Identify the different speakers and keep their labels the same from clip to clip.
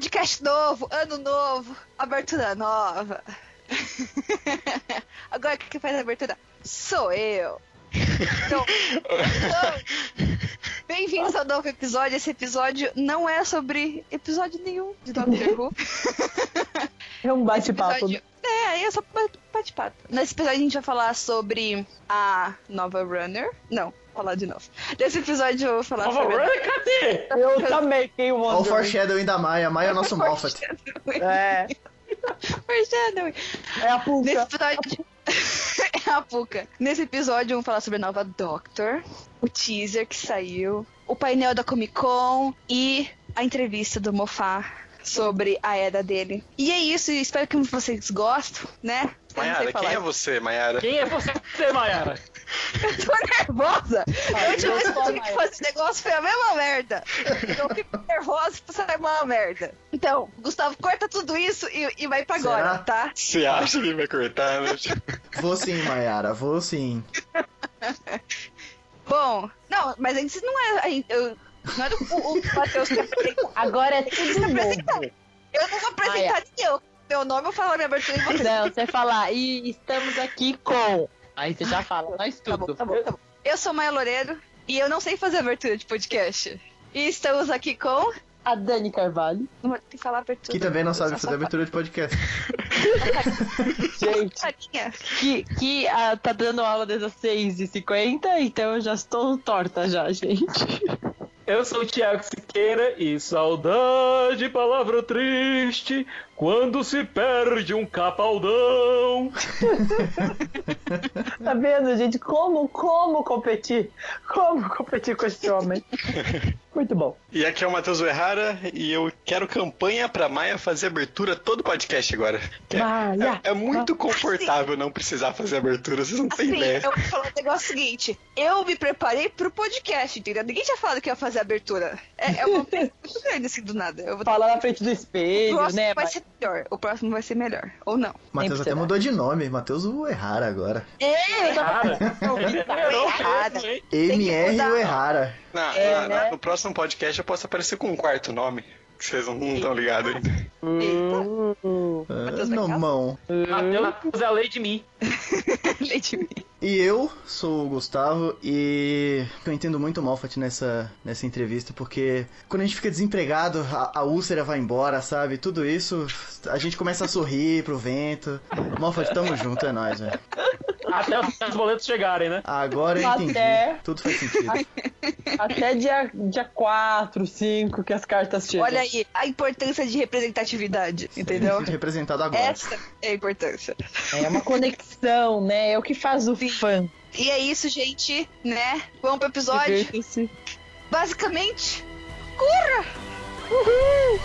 Speaker 1: Podcast novo, ano novo, abertura nova. Agora quem faz a abertura sou eu. Então, então, Bem-vindos ao novo episódio. Esse episódio não é sobre episódio nenhum de Doctor Who.
Speaker 2: É um bate-papo.
Speaker 1: Episódio- É, é só ba- bate-papo. Nesse episódio a gente vai falar sobre a nova Runner. Não, falar de novo. Nesse episódio eu vou falar
Speaker 3: Nova
Speaker 1: sobre.
Speaker 3: Runner, cadê?
Speaker 2: Eu também fiquei um
Speaker 4: Olha o foreshadowing da Maia. A Maia é o nosso Moffat.
Speaker 2: É,
Speaker 1: Foreshadowing.
Speaker 2: é a
Speaker 1: Nesse
Speaker 2: pulga.
Speaker 1: episódio. é a Puka. Nesse episódio vamos falar sobre a nova Doctor, o teaser que saiu, o painel da Comic Con e a entrevista do Mofá sobre a era dele. E é isso, espero que vocês gostem, né?
Speaker 5: Maiara, quem é você, Maiara?
Speaker 3: Quem é você, Mayara?
Speaker 1: Eu tô nervosa! a última vez que eu tive que fazer esse negócio foi a mesma merda. Eu fico nervosa e sai uma merda. Então, Gustavo, corta tudo isso e, e vai pra agora,
Speaker 4: Será?
Speaker 1: tá?
Speaker 5: Você acha que vai cortar, né?
Speaker 4: Vou sim, Maiara, vou sim.
Speaker 1: Bom, não, mas antes não é. Eu, não era o, o Matheus que apresentou.
Speaker 2: Agora é tudo novo.
Speaker 1: Eu não vou apresentar ninguém. Eu- Meu nome eu falo a minha abertura e você.
Speaker 2: Não, você falar, e estamos aqui com. Aí você já fala, nós
Speaker 1: Tá bom,
Speaker 2: tudo.
Speaker 1: tá bom, tá bom. Eu sou Maia Loureiro e eu não sei fazer abertura de podcast. E estamos aqui com.
Speaker 2: A Dani Carvalho.
Speaker 1: Tem que falar abertura.
Speaker 4: Que também não sabe fazer abertura de podcast.
Speaker 2: Gente, que, que ah, tá dando aula desde as 6h50, então eu já estou torta já, gente.
Speaker 3: Eu sou o Thiago Siqueira e saudade, palavra triste, quando se perde um capaldão.
Speaker 2: Tá vendo, gente? Como, como competir? Como competir com esse homem? Muito bom.
Speaker 5: E aqui é o Matheus Errara e eu quero campanha pra Maia fazer abertura todo podcast agora. É-
Speaker 2: Maia,
Speaker 5: é, é muito confortável não precisar fazer abertura, vocês não têm
Speaker 1: Assim,
Speaker 5: ideia.
Speaker 1: eu vou falar o negócio seguinte. Eu me preparei pro podcast, entendeu? Ninguém tinha falado que ia fazer abertura. É, é uma coisa muito grande assim do nada. Eu vou
Speaker 2: Falar na frente do
Speaker 1: O
Speaker 2: espelho,
Speaker 1: próximo
Speaker 2: né?
Speaker 1: vai
Speaker 2: mas-
Speaker 1: ser melhor. O próximo vai ser melhor. Ou não.
Speaker 4: Matheus até mudou de nome. Matheus o Errara agora.
Speaker 1: É,
Speaker 3: hein?
Speaker 4: MR o Errara.
Speaker 5: Na-
Speaker 2: É,
Speaker 5: na-
Speaker 2: né?
Speaker 5: No próximo podcast eu posso aparecer com um quarto nome. Vocês não estão ligados ainda.
Speaker 2: Uh,
Speaker 1: Matheus vai
Speaker 4: não, mão.
Speaker 3: Matheus é a lei de mim.
Speaker 1: Leite me.
Speaker 4: E eu sou o Gustavo e eu entendo muito o Moffat nessa, nessa entrevista, porque quando a gente fica desempregado, a, a úlcera vai embora, sabe? Tudo isso, a gente começa a sorrir pro vento. Moffat, tamo junto, é nóis, velho.
Speaker 3: Até os boletos chegarem, né?
Speaker 4: Agora eu entendi.
Speaker 2: Até-
Speaker 4: Tudo faz sentido.
Speaker 2: até dia, dia 4, 5 que as cartas chegam.
Speaker 1: Olha aí a importância de representatividade, entendeu?
Speaker 4: Representado agora.
Speaker 1: Essa é a importância.
Speaker 2: É uma conexão, né? É o que faz o fã.
Speaker 1: E é isso, gente, né? Vamos pro episódio. Basicamente, curra! Uhul!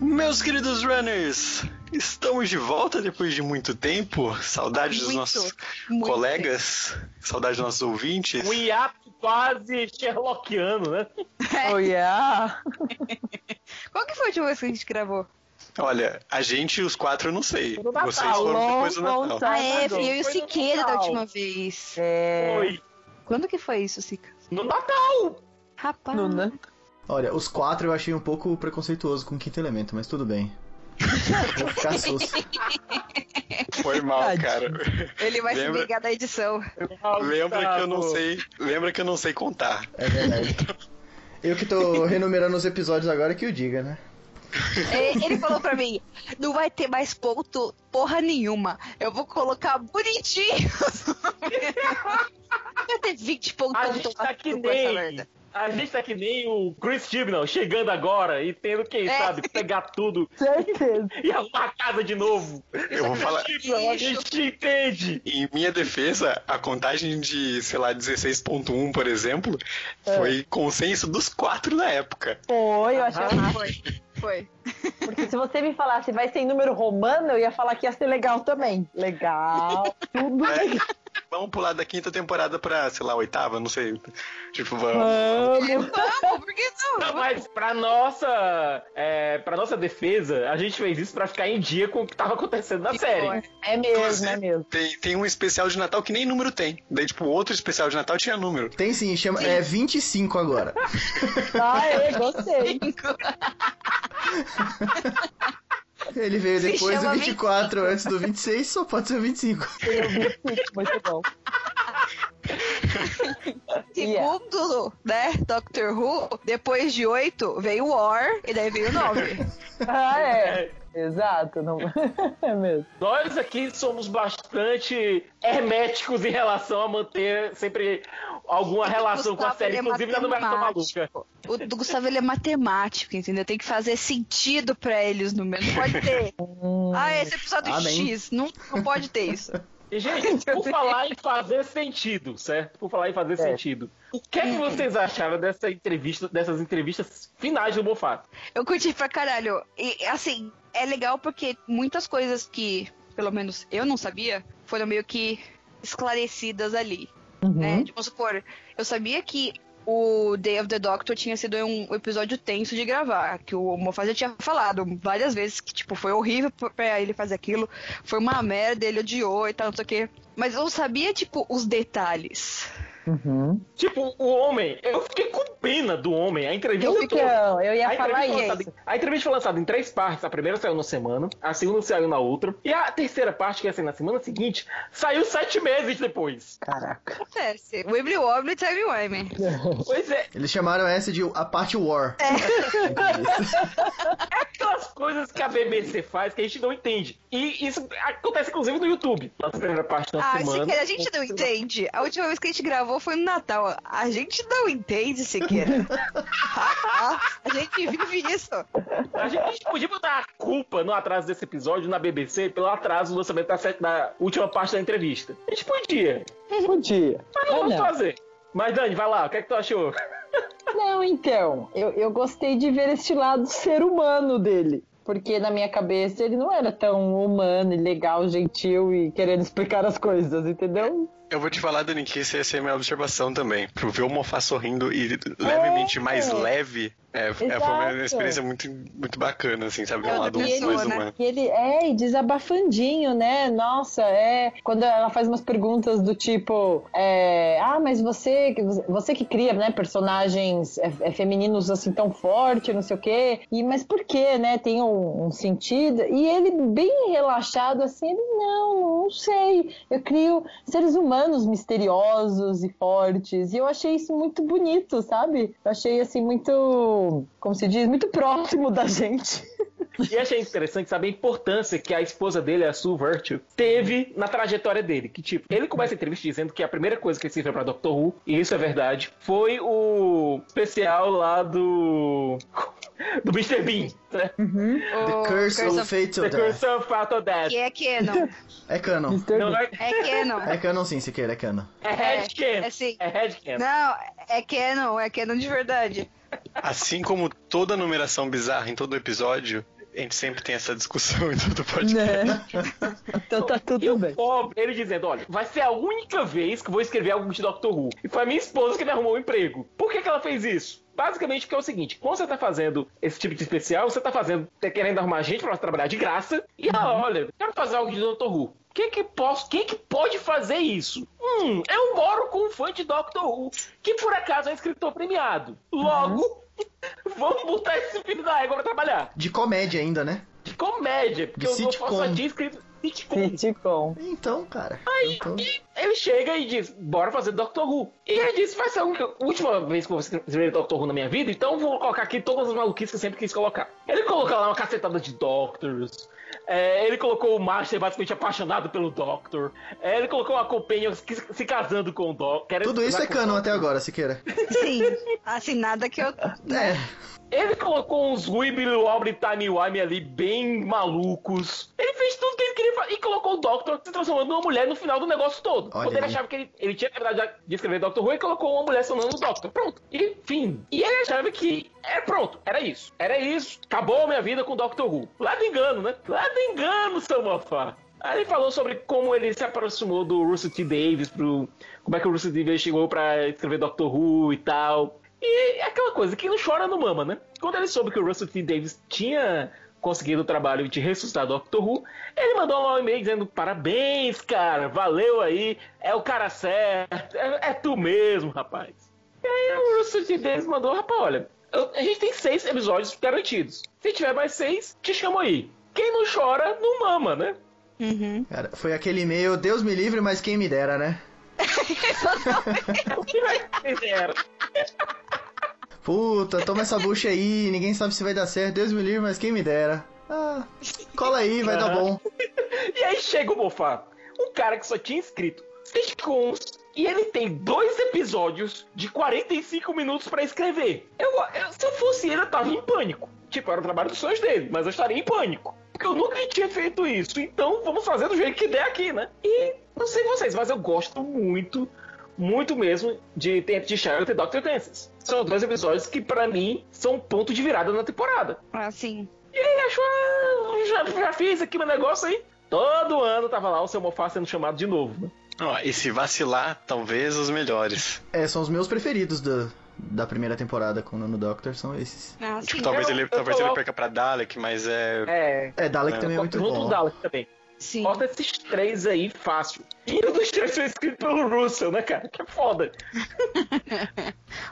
Speaker 5: Meus queridos runners, estamos de volta depois de muito tempo. Saudades dos
Speaker 1: Muito,
Speaker 5: nossos
Speaker 1: muito
Speaker 5: colegas, saudades dos nossos ouvintes.
Speaker 3: Um hiato quase Sherlockiano, né?
Speaker 2: Oh, yeah.
Speaker 1: Qual que foi a última vez que a gente gravou?
Speaker 5: Olha, a gente, os quatro, eu não sei.
Speaker 3: No Natal,
Speaker 5: Vocês foram
Speaker 2: long,
Speaker 5: depois do Natal.
Speaker 1: Ah, é, eu e o Siqueira da última vez.
Speaker 2: É...
Speaker 3: Foi.
Speaker 1: Quando que foi isso, Sica?
Speaker 3: No Natal!
Speaker 1: Rapaz.
Speaker 2: No, né?
Speaker 4: Olha, os quatro eu achei um pouco preconceituoso com o quinto elemento, mas tudo bem. Vou ficar sus.
Speaker 5: Foi mal, cara.
Speaker 1: Ele vai se
Speaker 5: Lembra-
Speaker 1: vingar da edição.
Speaker 5: Lembra que eu não sei. Lembra que eu não sei contar.
Speaker 4: É verdade. Eu que tô renumerando os episódios agora que o diga, né?
Speaker 1: É, Ele falou pra mim: não vai ter mais ponto porra nenhuma. Eu vou colocar bonitinho. vai ter 20 pontos
Speaker 3: A gente tá que nem. A gente tá que nem o Chris Chibnall chegando agora e tendo, quem
Speaker 1: É.
Speaker 3: sabe, pegar tudo
Speaker 2: Certeza.
Speaker 3: e arrumar a casa de novo.
Speaker 5: Eu vou falar.
Speaker 3: Chibnall, a gente entende.
Speaker 5: Em minha defesa, a contagem de, sei lá, 16.1, por exemplo, foi consenso dos quatro na época.
Speaker 2: Foi, eu achei.
Speaker 1: Ah, foi. Foi.
Speaker 2: Porque se você me falasse vai ser em número romano, eu ia falar que ia ser legal também. Legal. Tudo
Speaker 5: É.
Speaker 2: legal.
Speaker 5: Vamos pular da quinta temporada pra, sei lá, oitava, não sei. Tipo, vamos.
Speaker 2: Vamos.
Speaker 1: Vamos, por que não?
Speaker 3: Não, mas pra nossa, é, pra nossa defesa, a gente fez isso pra ficar em dia com o que tava acontecendo na série.
Speaker 2: É mesmo, é mesmo.
Speaker 5: Tem, tem um especial de Natal que nem número tem. Daí, tipo, outro especial de Natal tinha número.
Speaker 4: Tem sim, chama, é 25 agora.
Speaker 2: Ah, eu gostei.
Speaker 4: Ele veio
Speaker 1: Se
Speaker 4: depois do
Speaker 1: chama
Speaker 4: 24, antes do 26, só pode ser o 25.
Speaker 2: Eu vi tudo, muito bom. Yeah.
Speaker 1: Segundo, né, Doctor Who, depois de 8 veio War e daí veio 9.
Speaker 2: Ah, é. Exato. Não... É mesmo.
Speaker 3: Nós aqui somos bastante herméticos em relação a manter sempre alguma relação com a
Speaker 1: Gustavo,
Speaker 3: série,
Speaker 1: é
Speaker 3: inclusive na numeração maluca.
Speaker 1: O do Gustavo ele é matemático, entendeu? Tem que fazer sentido pra ele os números. Não pode ter. Ah, esse episódio
Speaker 4: Amém.
Speaker 1: X. Não, não pode ter isso.
Speaker 3: E, gente, por falar em fazer sentido, certo? Por falar em fazer sentido. O que é que vocês acharam dessa entrevista, dessas entrevistas finais do Moffat?
Speaker 1: Eu curti pra caralho. E, assim, é legal porque muitas coisas que, pelo menos, eu não sabia, foram meio que esclarecidas ali. Né? Tipo, vamos supor, eu sabia que o Day of the Doctor tinha sido um episódio tenso de gravar, que o Moffat já tinha falado várias vezes que, tipo, foi horrível pra ele fazer aquilo, foi uma merda, ele odiou e tal, não sei o quê. Mas eu sabia, tipo, os detalhes.
Speaker 3: Tipo, o homem, eu fiquei com pena do homem, a entrevista toda.
Speaker 2: Então, eu ia
Speaker 3: A
Speaker 2: falar isso.
Speaker 3: lançada, em- a entrevista foi lançada em três partes. A primeira saiu na semana, a segunda saiu na outra. E a terceira parte, que ia ser na semana seguinte, saiu sete meses depois.
Speaker 2: Caraca.
Speaker 1: Acontece. Wibbly Wobbly Time Wime.
Speaker 3: Pois é,
Speaker 4: Eles chamaram essa de a parte War.
Speaker 3: é aquelas coisas que a BBC faz que a gente não entende. E isso acontece inclusive no YouTube. Na primeira parte da
Speaker 1: Ah,
Speaker 3: semana.
Speaker 1: Siqueira, a gente não entende. A última vez que a gente gravou foi no Natal. A gente não entende, Siqueira. Ah, a gente vive isso.
Speaker 3: A gente, a gente podia botar a culpa no atraso desse episódio na BBC pelo atraso do lançamento da, da última parte da entrevista. A gente podia,
Speaker 2: Podia.
Speaker 3: mas não vamos fazer. Mas Dani, vai lá, o que é que tu achou?
Speaker 2: Não, então, eu, eu gostei de ver este lado ser humano dele. Porque na minha cabeça ele não era tão humano e legal, gentil e querendo explicar as coisas, entendeu?
Speaker 5: Eu vou te falar, Dani, que essa é a minha observação também. Pro ver o Mofá sorrindo e levemente mais leve, é, é, uma experiência muito, muito bacana, assim, sabe?
Speaker 1: É
Speaker 5: Um lado mais
Speaker 1: né?
Speaker 5: humano.
Speaker 2: Ele é, e desabafandinho, né? Nossa, é. Quando ela faz umas perguntas do tipo, é, ah, mas você, você que cria, né, personagens é, é, femininos assim tão forte, não sei o quê. E, mas por quê, né? Tem um, um sentido. E ele, bem relaxado, assim, ele, não, não sei. Eu crio seres humanos misteriosos e fortes. E eu achei isso muito bonito, sabe? Eu achei assim, muito. Como se diz? Muito próximo da gente.
Speaker 3: E achei interessante saber a importância que a esposa dele, a Sue Virtue, teve na trajetória dele. Que, tipo, ele começa a entrevista dizendo que a primeira coisa que ele se pra Doctor Who, e isso é verdade, foi o especial lá do. Do Mr. Bean, né?
Speaker 1: The
Speaker 4: Curse of Fatal
Speaker 3: The
Speaker 4: Death.
Speaker 3: Curse of Fatal Death.
Speaker 1: Que é canon.
Speaker 4: É canon.
Speaker 3: Não, não é,
Speaker 1: É canon.
Speaker 4: É canon sim, Siqueira, é canon.
Speaker 3: é headcanon.
Speaker 1: É sim.
Speaker 3: É headcanon.
Speaker 1: Não, é canon. É canon de verdade.
Speaker 5: Assim como toda numeração bizarra em todo episódio, a gente sempre tem essa discussão em todo podcast.
Speaker 2: Né? Então tá tudo
Speaker 3: o
Speaker 2: bem.
Speaker 3: pobre, ele dizendo, olha, vai ser a única vez que eu vou escrever algo de Doctor Who. E foi a minha esposa que me arrumou um emprego. Por que, que ela fez isso? Basicamente porque é o seguinte, quando você tá fazendo esse tipo de especial, você tá fazendo, tá querendo arrumar gente pra trabalhar de graça, e ela, olha, quero fazer algo de Doctor Who. Quem que, posso, quem que pode fazer isso? Hum, eu moro com um fã de Doctor Who, que por acaso é escritor premiado. Logo, vamos botar esse filho da égua pra trabalhar
Speaker 4: De comédia ainda, né?
Speaker 3: de comédia. Porque
Speaker 4: De
Speaker 3: eu, eu
Speaker 4: sitcom.
Speaker 3: só tinha escrito. Sitcom.
Speaker 2: Sitcom.
Speaker 4: Então, cara. Então,
Speaker 3: E ele chega e diz, bora fazer Doctor Who. E ele diz, vai ser a única- última vez que eu vou escrever Doctor Who na minha vida, então eu vou colocar aqui todas as maluquices que eu sempre quis colocar. Ele colocou lá uma cacetada de Doctors. é, ele colocou o Master basicamente apaixonado pelo Doctor. é, ele colocou uma Companion se, se casando com o Doctor.
Speaker 4: tudo isso é canon até agora, Siqueira.
Speaker 1: Sim. Assim, nada que eu.
Speaker 4: É.
Speaker 3: Ele colocou uns e Time Wime ali bem malucos. Ele fez tudo que ele queria fazer e colocou o Doctor se transformando numa mulher no final do negócio todo.
Speaker 4: Olha
Speaker 3: Quando ele
Speaker 4: aí.
Speaker 3: achava que ele, ele tinha a verdade de escrever Doctor Who, ele colocou uma mulher se tornando o Doctor. Pronto. E fim. E ele achava que é pronto, era isso. Era isso. Acabou a minha vida com Doctor Who. Lá do engano, né? Lá do engano, seu mofá. Aí ele falou sobre como ele se aproximou do Russell T. Davis, pro, como é que o Russell T. Davis chegou pra escrever Doctor Who e tal. E é aquela coisa, quem não chora não mama, né? Quando ele soube que o Russell T. Davis tinha conseguido o trabalho de ressuscitar Doctor Who, ele mandou lá um e-mail dizendo: parabéns, cara, valeu aí, é o cara certo, é, é tu mesmo, rapaz. E aí o Russell T. Davis mandou: rapaz, olha, eu- a gente tem seis episódios garantidos. Se tiver mais seis, te chamo aí. Quem não chora, não mama, né?
Speaker 1: Uhum.
Speaker 4: Cara, foi aquele e-mail, Deus me livre, mas quem me dera, né?
Speaker 3: O que vai.
Speaker 4: Puta, toma essa bucha aí, ninguém sabe se vai dar certo, Deus me livre, mas quem me dera. Ah, cola aí, vai dar bom.
Speaker 3: E aí chega o Mofá, um cara que só tinha escrito sitcoms e ele tem dois episódios de 45 minutos pra escrever. Eu, eu- se eu fosse ele, eu tava em pânico. Tipo, era o trabalho dos sonhos dele, mas eu estaria em pânico. Porque eu nunca tinha feito isso. Então vamos fazer do jeito que der aqui, né? E não sei vocês, mas eu gosto muito, muito mesmo de Tempo de Charlotte e Dr. Dances. São dois episódios que, pra mim, são um ponto de virada na temporada.
Speaker 1: Assim.
Speaker 3: E aí achou, ah, já, já fiz aqui meu negócio aí. Todo ano tava lá o seu Mofá sendo chamado de novo. né?
Speaker 5: Ó, e se vacilar, talvez os melhores.
Speaker 4: É, são os meus preferidos da, da primeira temporada com o Nono Doctor, são esses.
Speaker 1: Ah, sim.
Speaker 5: Tipo, talvez,
Speaker 3: eu-
Speaker 5: ele,
Speaker 3: eu
Speaker 5: talvez
Speaker 3: tô-
Speaker 5: ele perca pra Dalek, mas é.
Speaker 3: É.
Speaker 4: É, Dalek
Speaker 5: É,
Speaker 4: também é muito
Speaker 3: junto
Speaker 4: bom.
Speaker 3: do Dallas também.
Speaker 1: Sim.
Speaker 3: Bota esses três aí fácil. E um dos três foi escrito pelo Russell, né, cara? Que é foda.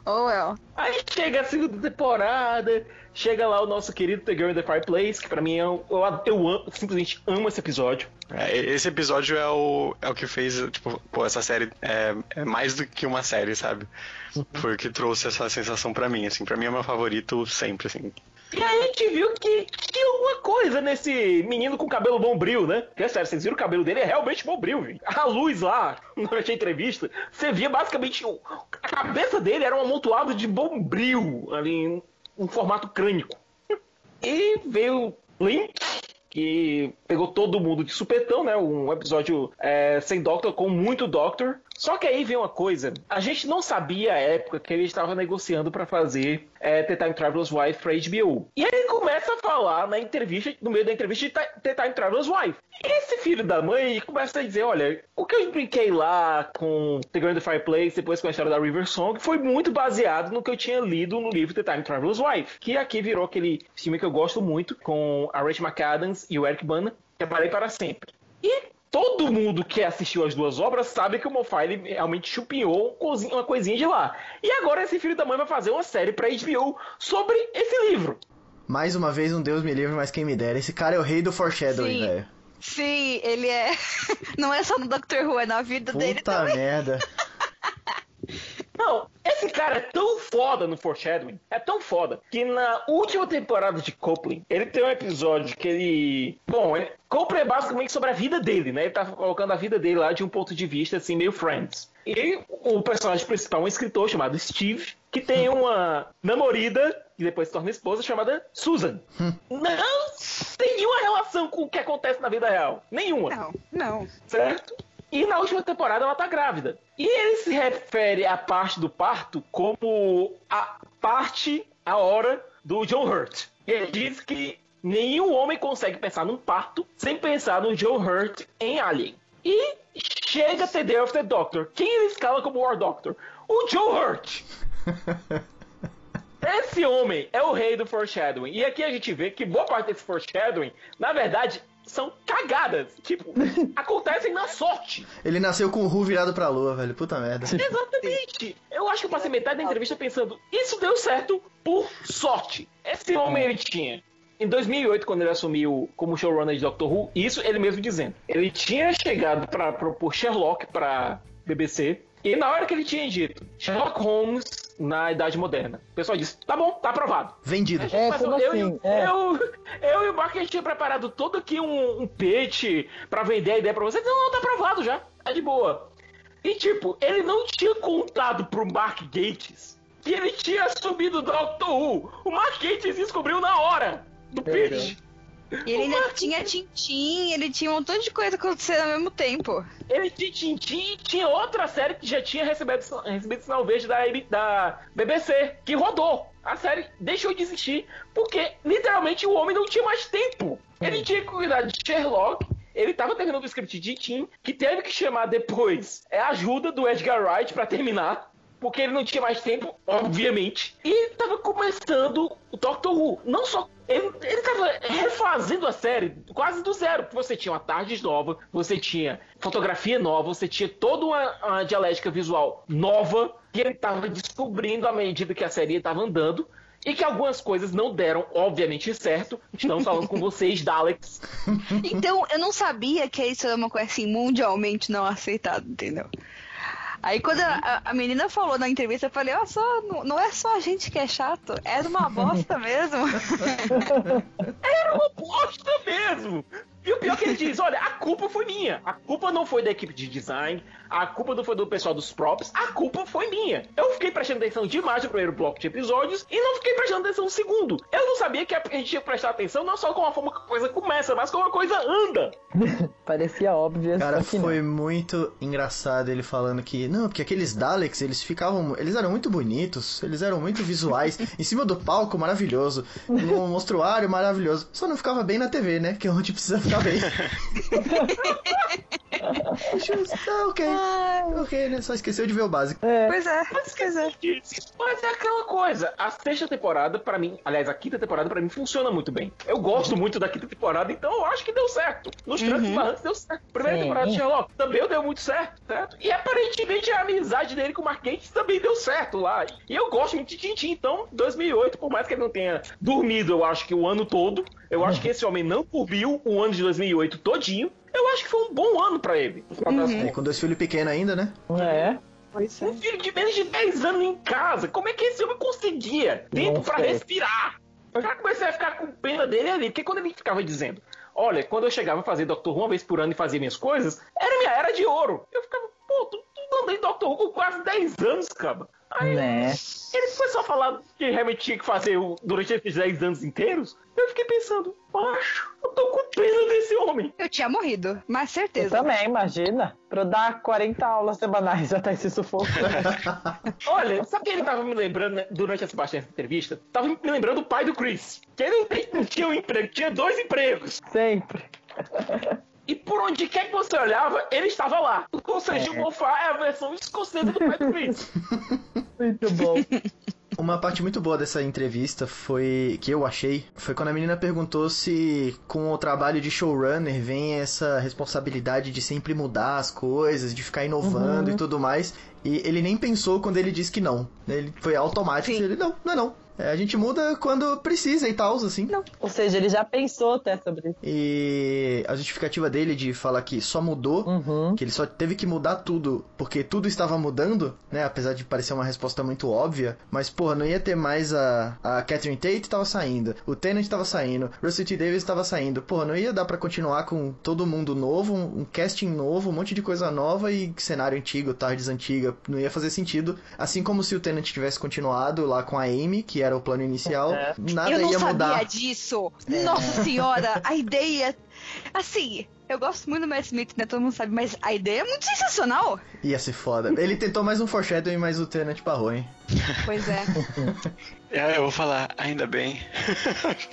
Speaker 1: Oh, well.
Speaker 3: Aí chega a segunda temporada, chega lá o nosso querido The Girl in the Fireplace, que pra mim é um- eu, eu amo, simplesmente amo esse episódio.
Speaker 5: É, esse episódio é o, é o que fez, tipo, pô, essa série é, é mais do que uma série, sabe? Foi o que trouxe essa sensação pra mim, assim. Pra mim é meu favorito sempre, assim.
Speaker 3: E aí a gente viu que tinha alguma coisa nesse menino com cabelo bombril, né? Porque é sério, vocês viram o cabelo dele é realmente bombril, viu? A luz lá, durante a entrevista, você via basicamente a cabeça dele era um amontoado de bombril ali um formato crânico. E veio Link, que pegou todo mundo de supetão, né? Um episódio é, sem Doctor, com muito Doctor. Só que aí vem uma coisa, a gente não sabia a época que ele estava negociando pra fazer é, The Time Traveler's Wife pra HBO. E ele começa a falar na entrevista, no meio da entrevista, de The Time Traveler's Wife. E esse filho da mãe começa a dizer, olha, o que eu brinquei lá com The the Fireplace, depois com a história da River Song, foi muito baseado no que eu tinha lido no livro The Time Traveler's Wife, que aqui virou aquele filme que eu gosto muito, com a Rachel McAdams e o Eric Bana, que Parei para sempre. E todo mundo que assistiu as duas obras sabe que o Moffat realmente chupinhou um uma coisinha de lá. E agora esse filho da mãe vai fazer uma série pra HBO sobre esse livro.
Speaker 4: Mais uma vez, um Deus me livre, mas quem me dera. Esse cara é o rei do foreshadowing,
Speaker 1: Sim.
Speaker 4: velho.
Speaker 1: Sim, ele é. Não é só no Doctor Who, é na vida dele
Speaker 4: Puta
Speaker 1: também.
Speaker 4: merda.
Speaker 3: Não, esse cara é tão foda no foreshadowing, é tão foda, que na última temporada de Copeland, ele tem um episódio que ele... Bom, ele... Copeland é basicamente sobre a vida dele, né? Ele tá colocando a vida dele lá de um ponto de vista, assim, meio Friends. E o personagem principal é um escritor chamado Steve, que tem uma namorada, que depois se torna esposa, chamada Susan. Não tem nenhuma relação com o que acontece na vida real. Nenhuma
Speaker 1: Não, não.
Speaker 3: certo? E na última temporada ela tá grávida. E ele se refere à parte do parto como a parte, a hora do John Hurt. E ele diz que nenhum homem consegue pensar num parto sem pensar no John Hurt em Alien. E chega The Day of the Doctor. Quem ele escala como War Doctor? O John Hurt. Esse homem é o rei do foreshadowing. E aqui a gente vê que boa parte desse foreshadowing, na verdade, são cagadas. Tipo, acontecem na sorte.
Speaker 4: Ele nasceu com o Ru virado pra lua, velho. Puta merda.
Speaker 3: Exatamente. Eu acho que eu passei metade da entrevista pensando, isso deu certo por sorte. Esse homem ele tinha Em 2008, quando ele assumiu como showrunner de Doctor Who, isso ele mesmo dizendo. Ele tinha chegado para propor Sherlock para BBC, e na hora que ele tinha dito Sherlock Holmes na Idade Moderna, o pessoal disse: tá bom, tá aprovado.
Speaker 4: Vendido.
Speaker 2: É, como
Speaker 3: eu,
Speaker 2: assim?
Speaker 3: eu,
Speaker 2: É.
Speaker 3: eu, eu e o Mark a gente tinha preparado todo aqui um, um pitch pra vender a ideia pra vocês. Não, não, tá aprovado já. Tá de boa. E tipo, ele não tinha contado pro Mark Gates que ele tinha assumido o Doctor Who. O Mark Gates descobriu na hora do pitch.
Speaker 1: E ele ainda tinha Tintim, ele tinha um montão de coisa acontecendo ao mesmo tempo.
Speaker 3: Ele tinha Tintin e tinha outra série que já tinha recebido, recebido sinal verde da, da BBC, que rodou. A série deixou de existir porque literalmente o homem não tinha mais tempo. Ele tinha que cuidar de Sherlock. Ele tava terminando o script de Tim, que teve que chamar depois é a ajuda do Edgar Wright pra terminar, porque ele não tinha mais tempo, obviamente. E tava começando o Doctor Who. Não só. Ele, ele tava refazendo a série quase do zero. Você tinha uma tarde nova, você tinha fotografia nova, você tinha toda uma, uma dialética visual nova que ele tava descobrindo à medida que a série tava andando. E que algumas coisas não deram, obviamente, certo. Estamos falando com vocês, Daleks.
Speaker 1: Então, eu não sabia que isso era uma coisa assim mundialmente não aceitada, entendeu? Aí quando a, a- a menina falou na entrevista, eu falei, ó, só, não, não é só a gente que é chato, é uma bosta mesmo.
Speaker 3: Era uma bosta mesmo. E o pior é que ele diz, olha, a culpa foi minha. A culpa não foi da equipe de design, a culpa não foi do pessoal dos props, a culpa foi minha. Eu fiquei prestando atenção demais no primeiro bloco de episódios e não fiquei prestando atenção no segundo. Eu não sabia que a gente tinha que prestar atenção não só com a forma que a coisa começa, mas como a coisa anda.
Speaker 2: Parecia óbvio.
Speaker 4: Cara,
Speaker 2: só que não.
Speaker 4: foi muito engraçado ele falando que, não, porque aqueles Daleks, eles ficavam, eles eram muito bonitos, eles eram muito visuais, em cima do palco, maravilhoso, no mostruário, maravilhoso, só não ficava bem na TV, né, que é onde precisa ficar bem. Justo, ah, ok, ok, né, só esqueceu de ver o básico.
Speaker 1: Pois é, pois é.
Speaker 3: Mas é aquela coisa, a sexta temporada, pra mim, aliás, a quinta temporada, pra mim, funciona muito bem. Eu gosto muito da quinta temporada, então eu acho que deu certo. Nos trancos e barrancos deu certo. Primeira
Speaker 2: Sim.
Speaker 3: temporada de Sherlock também deu muito certo, certo? E aparentemente a amizade dele com o Mark Gates também deu certo lá. E eu gosto muito de Tintin, então, 2008, por mais que ele não tenha dormido, eu acho que o ano todo, eu acho que esse homem não dormiu o ano de 2008 todinho, eu acho que foi um bom ano pra ele. das
Speaker 4: E com dois filhos pequenos ainda, né?
Speaker 2: É.
Speaker 1: Pois é.
Speaker 3: um filho de menos de 10 anos em casa. Como é que esse homem conseguia tempo pra
Speaker 2: sei.
Speaker 3: respirar? Eu já comecei a ficar com pena dele ali, porque quando ele ficava dizendo, olha, quando eu chegava a fazer Doctor Who uma vez por ano e fazia minhas coisas, era minha era de ouro. Eu ficava, pô, tu, tu andei em Doctor Who com quase 10 anos, cara. Aí
Speaker 2: Né?
Speaker 3: ele começou a falar que realmente tinha que fazer durante esses 10 anos inteiros. Eu fiquei pensando, macho, eu tô com pena desse homem.
Speaker 1: Eu tinha morrido, mas
Speaker 2: Eu
Speaker 1: certeza.
Speaker 2: também, imagina. Pra eu dar 40 aulas semanais até esse sufoco.
Speaker 3: Olha, sabe quem ele tava me lembrando né, durante essa dessa entrevista? Tava me lembrando o pai do Chris. Que ele não tinha um emprego, tinha dois empregos.
Speaker 2: Sempre.
Speaker 3: E por onde quer que você olhava, ele estava lá. Ou seja, o Mofá é a versão escocesa do do Chris.
Speaker 2: Muito bom.
Speaker 4: Uma parte muito boa dessa entrevista foi que eu achei foi quando a menina perguntou se com o trabalho de showrunner vem essa responsabilidade de sempre mudar as coisas, de ficar inovando e tudo mais. E ele nem pensou quando ele disse que não. Ele foi automático.
Speaker 1: Sim.
Speaker 4: Ele não, não é não. É, a gente muda quando precisa e tal, assim.
Speaker 2: Ou seja, ele já pensou até sobre isso.
Speaker 4: E a justificativa dele de falar que só mudou
Speaker 2: Uhum.
Speaker 4: que ele só teve que mudar tudo porque tudo estava mudando, né? Apesar de parecer uma resposta muito óbvia, mas porra, não ia ter mais a, a Catherine Tate tava saindo, o Tennant tava saindo, Russell T. Davis tava saindo, porra, não ia dar pra continuar com todo mundo novo, um, um casting novo, um monte de coisa nova e cenário antigo, tardes antiga, não ia fazer sentido. Assim como se o Tennant tivesse continuado lá com a Amy, que era o plano inicial,
Speaker 2: É.
Speaker 4: nada
Speaker 1: eu não
Speaker 4: ia
Speaker 1: sabia
Speaker 4: mudar.
Speaker 1: disso. Nossa senhora, a ideia. Assim, eu gosto muito do Matt Smith, né? Todo mundo sabe, mas a ideia é muito sensacional.
Speaker 4: Ia ser foda. Ele tentou mais um foreshadowing, mas o Tennant parou, hein?
Speaker 1: Pois é.
Speaker 5: É, eu vou falar, ainda bem.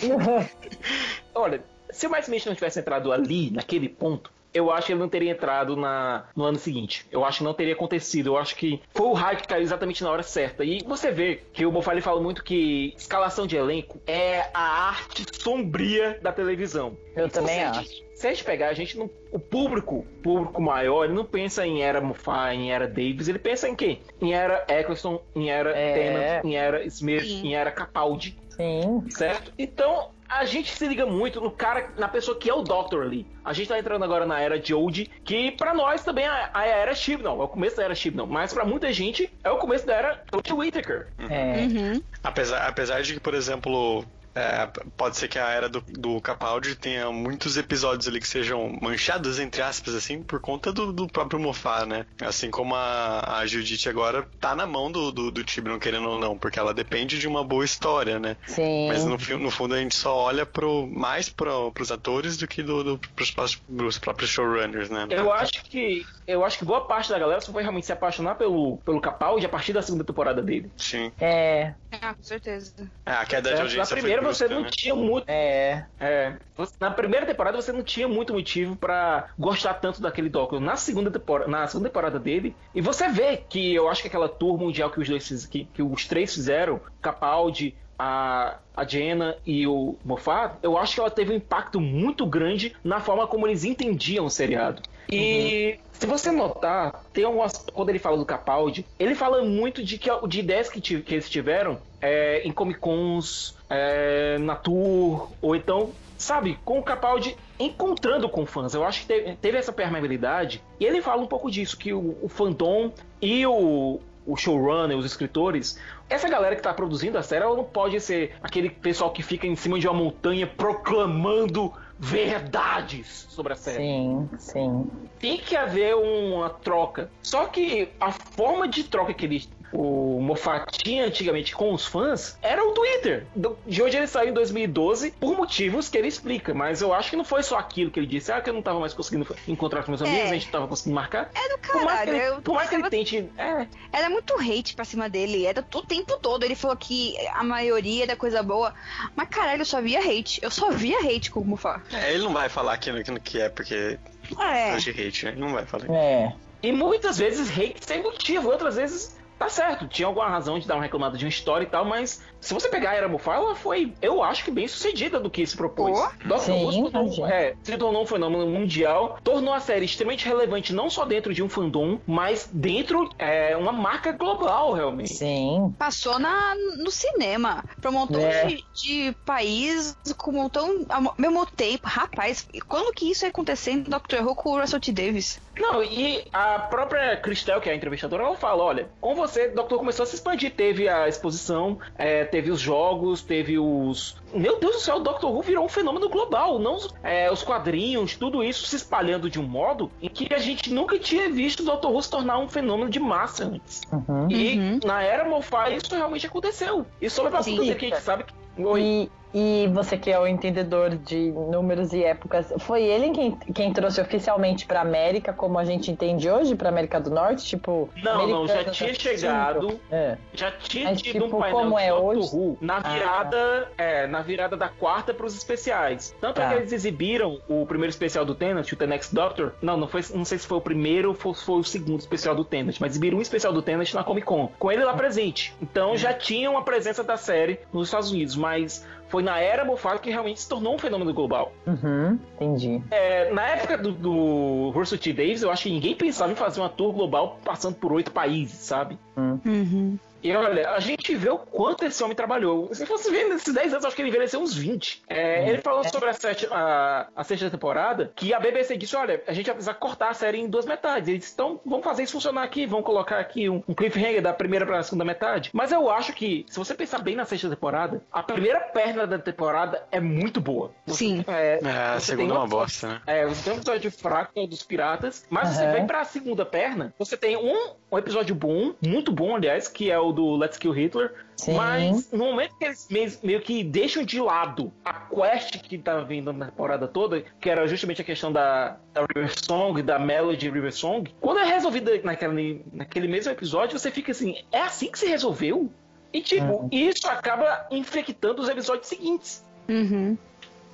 Speaker 3: Olha, se o Matt Smith não tivesse entrado ali, naquele ponto, eu acho que ele não teria entrado na, no ano seguinte. Eu acho que não teria acontecido. Eu acho que foi o raio que caiu exatamente na hora certa. E você vê que o Mofali fala muito que escalação de elenco é a arte sombria da televisão.
Speaker 2: Eu
Speaker 3: Então,
Speaker 2: também
Speaker 3: se a
Speaker 2: acho.
Speaker 3: gente- Se a gente pegar, a gente não. O público, público maior, ele não pensa em era Moffat, em era Davis, ele pensa em quem? Em era Eccleston, em era
Speaker 2: É.
Speaker 3: Tennant, em era Smith,
Speaker 1: Sim.
Speaker 3: em era Capaldi
Speaker 2: Sim.
Speaker 3: certo? Então, a gente se liga muito no cara, na pessoa que é o Doctor ali. A gente tá entrando agora na era Jodie, que pra nós também é a era Chibnall, é o começo da era Chibnall, mas pra muita gente é o começo da era Jodie Whittaker.
Speaker 2: É.
Speaker 1: Uhum.
Speaker 5: Apesar, apesar de que, por exemplo, é, pode ser que a era do, do Capaldi tenha muitos episódios ali que sejam manchados, entre aspas, assim, por conta do, do próprio Mofá, né? Assim como a, a Judite agora tá na mão do, do, do Tibnon, querendo ou não, porque ela depende de uma boa história, né?
Speaker 2: Sim.
Speaker 5: Mas no, no fundo a gente só olha pro, mais pro, pros atores do que do, do, pros, pros próprios showrunners, né?
Speaker 3: Eu acho que eu acho que boa parte da galera só foi realmente se apaixonar pelo, pelo Capaldi a partir da segunda temporada dele.
Speaker 5: Sim.
Speaker 2: É,
Speaker 1: Ah, com certeza.
Speaker 5: É, a queda de audiência
Speaker 3: Na primeira você não
Speaker 5: né?
Speaker 3: tinha muito.
Speaker 2: é.
Speaker 3: É, na primeira temporada você não tinha muito motivo pra gostar tanto daquele Doctor. Na segunda temporada, na segunda temporada dele, e você vê que eu acho que aquela tour mundial que os dois que, que os três fizeram, Capaldi, a, a Jenna e o Moffat, eu acho que ela teve um impacto muito grande na forma como eles entendiam o seriado. E se você notar, tem algumas. Quando ele fala do Capaldi, ele fala muito de, que, de ideias que, que eles tiveram é, em Comic Cons, é, na tour, ou então, sabe, com o Capaldi encontrando com fãs. Eu acho que teve, teve essa permeabilidade. E ele fala um pouco disso, que o, o fandom e o, o showrunner, os escritores, essa galera que tá produzindo a série, ela não pode ser aquele pessoal que fica em cima de uma montanha proclamando verdades sobre a série.
Speaker 2: Sim, sim.
Speaker 3: Tem que haver uma troca. Só que a forma de troca que ele, o Moffat tinha antigamente com os fãs era o Twitter. De hoje ele saiu em 2012 por motivos que ele explica. Mas eu acho que não foi só aquilo que ele disse. Ah, que eu não tava mais conseguindo encontrar com meus amigos, a gente não tava conseguindo marcar.
Speaker 1: É do
Speaker 3: Por mais que
Speaker 1: caralho.
Speaker 3: ele,
Speaker 1: eu
Speaker 3: por mais que ele
Speaker 1: tava-
Speaker 3: tente. É,
Speaker 1: Era muito hate pra cima dele. Era o tempo todo. Ele falou que a maioria era coisa boa. Mas caralho, eu só via hate. Eu só via hate com o Mufá.
Speaker 5: É, ele não vai falar que, que, que é porque
Speaker 1: É.
Speaker 5: é de hate, né? Não vai falar.
Speaker 2: É.
Speaker 3: E muitas vezes hate sem motivo, outras vezes tá certo, tinha alguma razão de dar uma reclamada de uma história e tal, mas se você pegar a Era Mofá, ela foi, eu acho que bem sucedida do que se propôs.
Speaker 1: Pô.
Speaker 3: Doctor Who se tornou,
Speaker 2: imagina.
Speaker 3: é, se tornou um fenômeno mundial, tornou a série extremamente relevante não só dentro de um fandom, mas dentro é uma marca global realmente.
Speaker 2: Sim.
Speaker 1: Passou na, no cinema. Pra um montão
Speaker 2: É.
Speaker 1: de, de país com um montão. Ao mesmo tempo. Rapaz, quando que isso ia acontecer em Doctor Who com o Russell T. Davis?
Speaker 3: Não, e a própria Cristel, que é a entrevistadora, ela fala: olha, com você, o Doctor começou a se expandir. Teve a exposição, é, teve os jogos, teve os. Meu Deus do céu, o Doctor Who virou um fenômeno global. Não os, é, os quadrinhos, tudo isso se espalhando de um modo em que a gente nunca tinha visto o Doctor Who se tornar um fenômeno de massa antes.
Speaker 2: Uhum.
Speaker 3: E
Speaker 1: Uhum.
Speaker 3: na era Moffat isso realmente aconteceu. E sobre a
Speaker 1: Sim.
Speaker 3: puta que a gente sabe que. Oi.
Speaker 2: E, e você que é o entendedor de números e épocas, foi ele quem, quem trouxe oficialmente pra América, como a gente entende hoje, pra América do Norte? Tipo,
Speaker 3: Não, não, já tinha chegado.
Speaker 2: É.
Speaker 3: Já tinha
Speaker 2: Mas,
Speaker 3: tido
Speaker 2: tipo,
Speaker 3: um painel
Speaker 2: como
Speaker 3: de
Speaker 2: é hoje?
Speaker 3: Who na virada, é, na virada da quarta para os especiais. Tanto é
Speaker 2: Tá.
Speaker 3: que eles exibiram o primeiro especial do Tennant, o The Next Doctor. Não, não foi, não sei se foi o primeiro ou foi, foi o segundo especial do Tennant, mas exibiram um especial do Tennant na Comic Con, com ele lá presente. Então já tinha uma presença da série nos Estados Unidos, mas foi na era Moffat que realmente se tornou um fenômeno global.
Speaker 2: Uhum, entendi.
Speaker 3: É, na época do, do Russell T. Davis, eu acho que ninguém pensava em fazer uma tour global passando por oito países, sabe?
Speaker 1: Uhum.
Speaker 3: E olha, a gente vê o quanto esse homem trabalhou. Se fosse ver nesses 10 anos, acho que ele envelheceu uns 20. É, Ele falou sobre a, sete- a- a sexta temporada, que a BBC disse, olha, a gente vai precisar cortar a série em duas metades. Eles disse, então vamos fazer isso funcionar aqui, vamos colocar aqui um, um cliffhanger da primeira para a segunda metade. Mas eu acho que, se você pensar bem na sexta temporada, a primeira perna da temporada é muito boa.
Speaker 1: Sim.
Speaker 3: É,
Speaker 5: É, a
Speaker 3: você
Speaker 5: segunda é uma
Speaker 3: um-
Speaker 5: bosta, né?
Speaker 3: é, você tem um episódio fraco é dos piratas, mas você
Speaker 2: Aham.
Speaker 3: vem pra segunda perna, você tem um, um episódio bom, muito bom, aliás, que é o do Let's Kill Hitler.
Speaker 2: Sim.
Speaker 3: Mas no momento que eles meio, que deixam de lado a quest que tá vindo na temporada toda, que era justamente a questão da, da River Song, da Melody River Song, quando é resolvida naquele, naquele mesmo episódio, você fica assim, é assim que se resolveu? E tipo, isso acaba infectando os episódios seguintes.
Speaker 1: Uhum.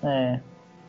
Speaker 2: É.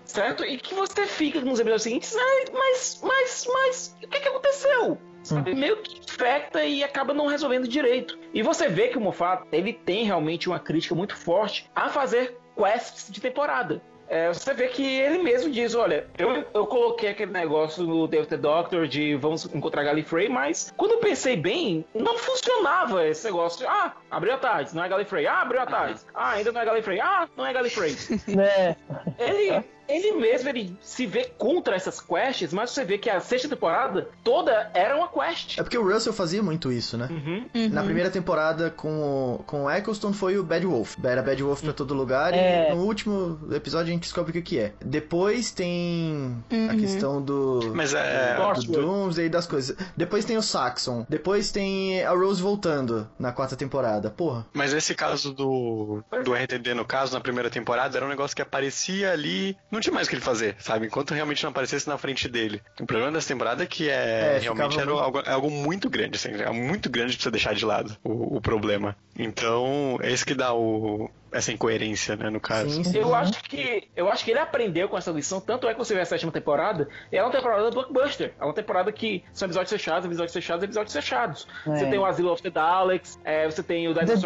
Speaker 3: Certo? E que você fica nos episódios seguintes, "Ai, mas, mas, mas, o que que aconteceu? Sabe? Meio que infecta e acaba não resolvendo direito. E você vê que o Moffat, ele tem realmente uma crítica muito forte a fazer quests de temporada. é, você vê que ele mesmo diz, olha, eu, eu coloquei aquele negócio no David the Doctor de vamos encontrar Gallifrey, mas quando eu pensei bem, não funcionava esse negócio de, ah, abriu a tarde, não é Gallifrey, ah, abriu a tarde, ah, ainda não é Gallifrey, ah, não é Gallifrey.
Speaker 2: né?
Speaker 3: Ele, ele mesmo ele se vê contra essas quests, mas você vê que a sexta temporada toda era uma quest.
Speaker 4: É porque o Russell fazia muito isso, né?
Speaker 3: Uhum.
Speaker 4: Na primeira temporada com o, com o Eccleston foi o Bad Wolf. Era Bad Wolf pra todo lugar
Speaker 2: É.
Speaker 4: e no último episódio a gente descobre o que que é. Depois tem a questão do...
Speaker 5: Mas é.
Speaker 4: do Doomsday e das coisas. Depois tem o Saxon. Depois tem a Rose voltando na quarta temporada. Porra.
Speaker 5: Mas esse caso do, do RTD, no caso, na primeira temporada, era um negócio que aparecia ali. Não tinha mais o que ele fazer, sabe? Enquanto realmente não aparecesse na frente dele. O problema dessa temporada é que é,
Speaker 4: É,
Speaker 5: realmente era
Speaker 4: muito-
Speaker 5: algo, é algo muito grande, assim, é muito grande pra você deixar de lado o, o problema. Então, é isso que dá o, essa incoerência, né, no caso.
Speaker 4: Sim, sim.
Speaker 3: Eu acho que eu acho que ele aprendeu com essa lição, tanto é que você vê a sétima temporada, é uma temporada blockbuster. É uma temporada que são episódios fechados, episódios fechados, episódios fechados.
Speaker 2: É.
Speaker 3: Você tem o Asilo of the Daleks, é, você tem o Dinosaurs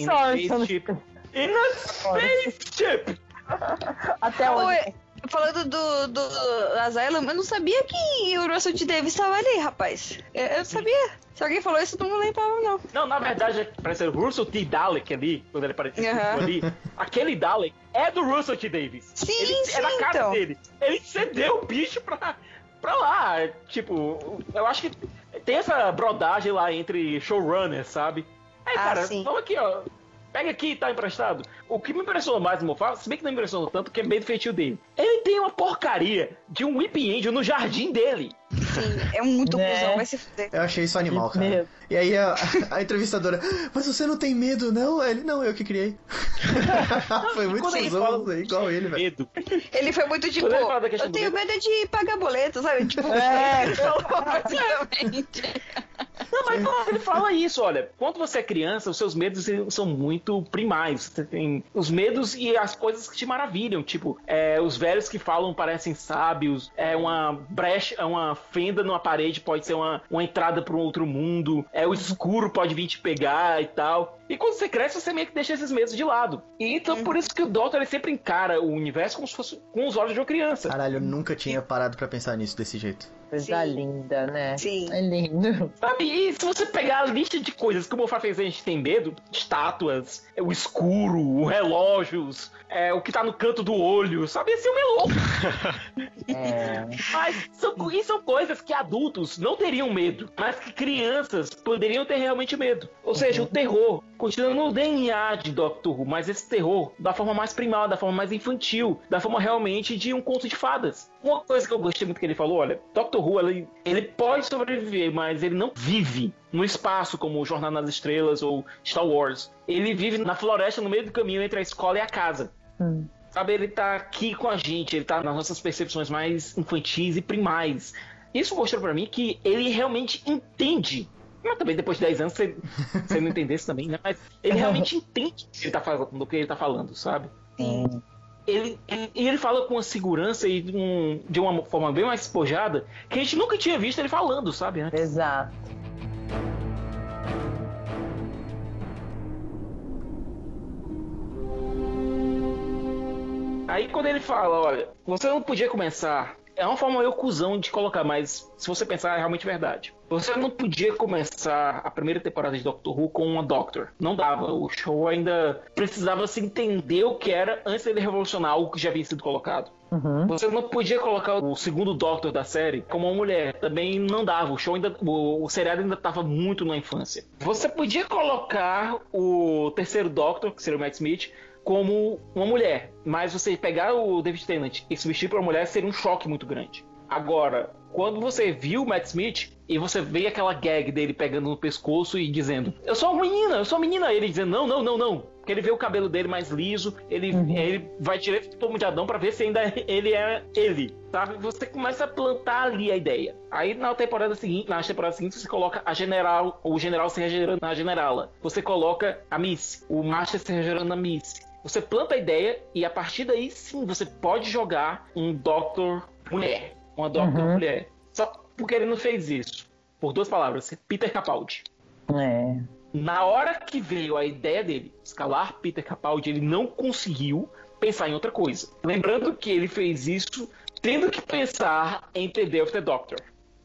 Speaker 3: in a
Speaker 2: Dinosaurs!
Speaker 3: Spaceship. In a Spaceship!
Speaker 2: Até
Speaker 1: Oi,
Speaker 2: hoje.
Speaker 1: falando do, do Asylum, eu não sabia que o Russell T. Davis estava ali, rapaz. Eu, eu não sabia. Se alguém falou isso, eu não lembrava, não.
Speaker 3: Não, na verdade, parece o Russell T. Dalek ali, quando ele apareceu ali. Aquele Dalek é do Russell T. Davis.
Speaker 1: Sim,
Speaker 3: ele,
Speaker 1: sim,
Speaker 3: é da cara
Speaker 1: então.
Speaker 3: dele. Ele cedeu o bicho pra, pra lá. Tipo, eu acho que tem essa brodagem lá entre showrunners, sabe? Aí,
Speaker 1: Ah,
Speaker 3: cara,
Speaker 1: sim.
Speaker 3: vamos aqui, ó. Pega aqui e tá emprestado. O que me impressionou mais no Mofá, se bem que não me impressionou tanto, que é bem do feitio dele. Ele tem uma porcaria de um Whipping Angel no jardim dele.
Speaker 1: Sim, é muito
Speaker 2: Né?
Speaker 1: cuzão, vai se fuder.
Speaker 4: Eu achei isso animal, cara. E aí a, a entrevistadora, mas você não tem medo, não? Ele, não, eu que criei. Foi muito cuzão,
Speaker 3: fala
Speaker 4: igual ele, velho.
Speaker 3: Medo.
Speaker 1: Ele foi muito tipo, eu tenho
Speaker 3: medo-
Speaker 1: de pagar boleto, sabe? Tipo,
Speaker 2: É.
Speaker 1: basicamente.
Speaker 3: Não, mas ele fala isso, olha. Quando você é criança, os seus medos são muito primais. Você tem os medos e as coisas que te maravilham. Tipo, é, os velhos que falam parecem sábios. É uma brecha, é uma fenda numa parede pode ser uma, uma entrada para um outro mundo. É o escuro pode vir te pegar e tal. E quando você cresce, você meio que deixa esses medos de lado. E então por isso que o Doctor ele sempre encara o universo como se fosse com os olhos de uma criança.
Speaker 4: Caralho, eu nunca tinha parado pra pensar nisso desse jeito.
Speaker 2: Coisa
Speaker 1: Sim.
Speaker 2: linda, né?
Speaker 1: Sim.
Speaker 2: É lindo.
Speaker 3: Sabe? E se você pegar a lista de coisas que o Mofá fez a gente tem medo, estátuas, é o escuro, o relógios, é, o que tá no canto do olho, sabe? Esse filme é louco.
Speaker 2: É.
Speaker 3: Mas são, e são coisas que adultos não teriam medo, mas que crianças poderiam ter realmente medo. Ou seja, o terror continua no DNA de Doctor Who, mas esse terror da forma mais primal, da forma mais infantil, da forma realmente de um conto de fadas. Uma coisa que eu gostei muito que ele falou, olha, Doctor Who, ele, ele pode sobreviver, mas ele não vive no espaço como Jornada nas Estrelas ou Star Wars. Ele vive na floresta, no meio do caminho entre a escola e a casa.
Speaker 2: Hum.
Speaker 3: Sabe, ele tá aqui com a gente, ele tá nas nossas percepções mais infantis e primais. Isso mostrou pra mim que ele realmente entende. Mas também depois de 10 anos você, você não entendesse também, né? Mas ele realmente entende o que ele tá falando, que ele tá falando, sabe?
Speaker 2: Sim.
Speaker 3: Ele, ele, e ele fala com uma segurança e de, um- de uma forma bem mais espojada que a gente nunca tinha visto ele falando, sabe? Né?
Speaker 2: Exato.
Speaker 3: Aí quando ele fala, olha, você não podia começar. É uma forma meio cuzão de colocar, mas se você pensar, é realmente verdade. Você não podia começar a primeira temporada de Doctor Who com uma Doctor. Não dava. O show ainda precisava se entender o que era antes dele revolucionar algo que já havia sido colocado.
Speaker 2: Uhum.
Speaker 3: Você não podia colocar o segundo Doctor da série como uma mulher. Também não dava. O show ainda. O, o seriado ainda estava muito na infância. Você podia colocar o terceiro Doctor, que seria o Matt Smith, como uma mulher. Mas você pegar o David Tennant e substituir por uma mulher seria um choque muito grande. Agora, quando você viu o Matt Smith e você vê aquela gag dele pegando no pescoço e dizendo: Eu sou uma menina, eu sou uma menina. Ele dizendo: Não, não, não, não. Porque ele vê o cabelo dele mais liso, ele, ele vai direto pro tomo de Adão pra ver se ainda ele é ele, sabe? Você começa a plantar ali a ideia. Aí na temporada seguinte, na temporada seguinte, você coloca a general, o general se regenerando na generala. Você coloca a Miss, o Master se regenerando na Miss. Você planta a ideia e a partir daí sim você pode jogar um Doctor mulher. Uma Doctor
Speaker 2: Uhum.
Speaker 3: mulher. Só porque ele não fez isso. Por duas palavras, Peter Capaldi.
Speaker 2: É.
Speaker 3: na hora que veio a ideia dele escalar Peter Capaldi, ele não conseguiu pensar em outra coisa. Lembrando que ele fez isso tendo que pensar em The Day of the Doctor,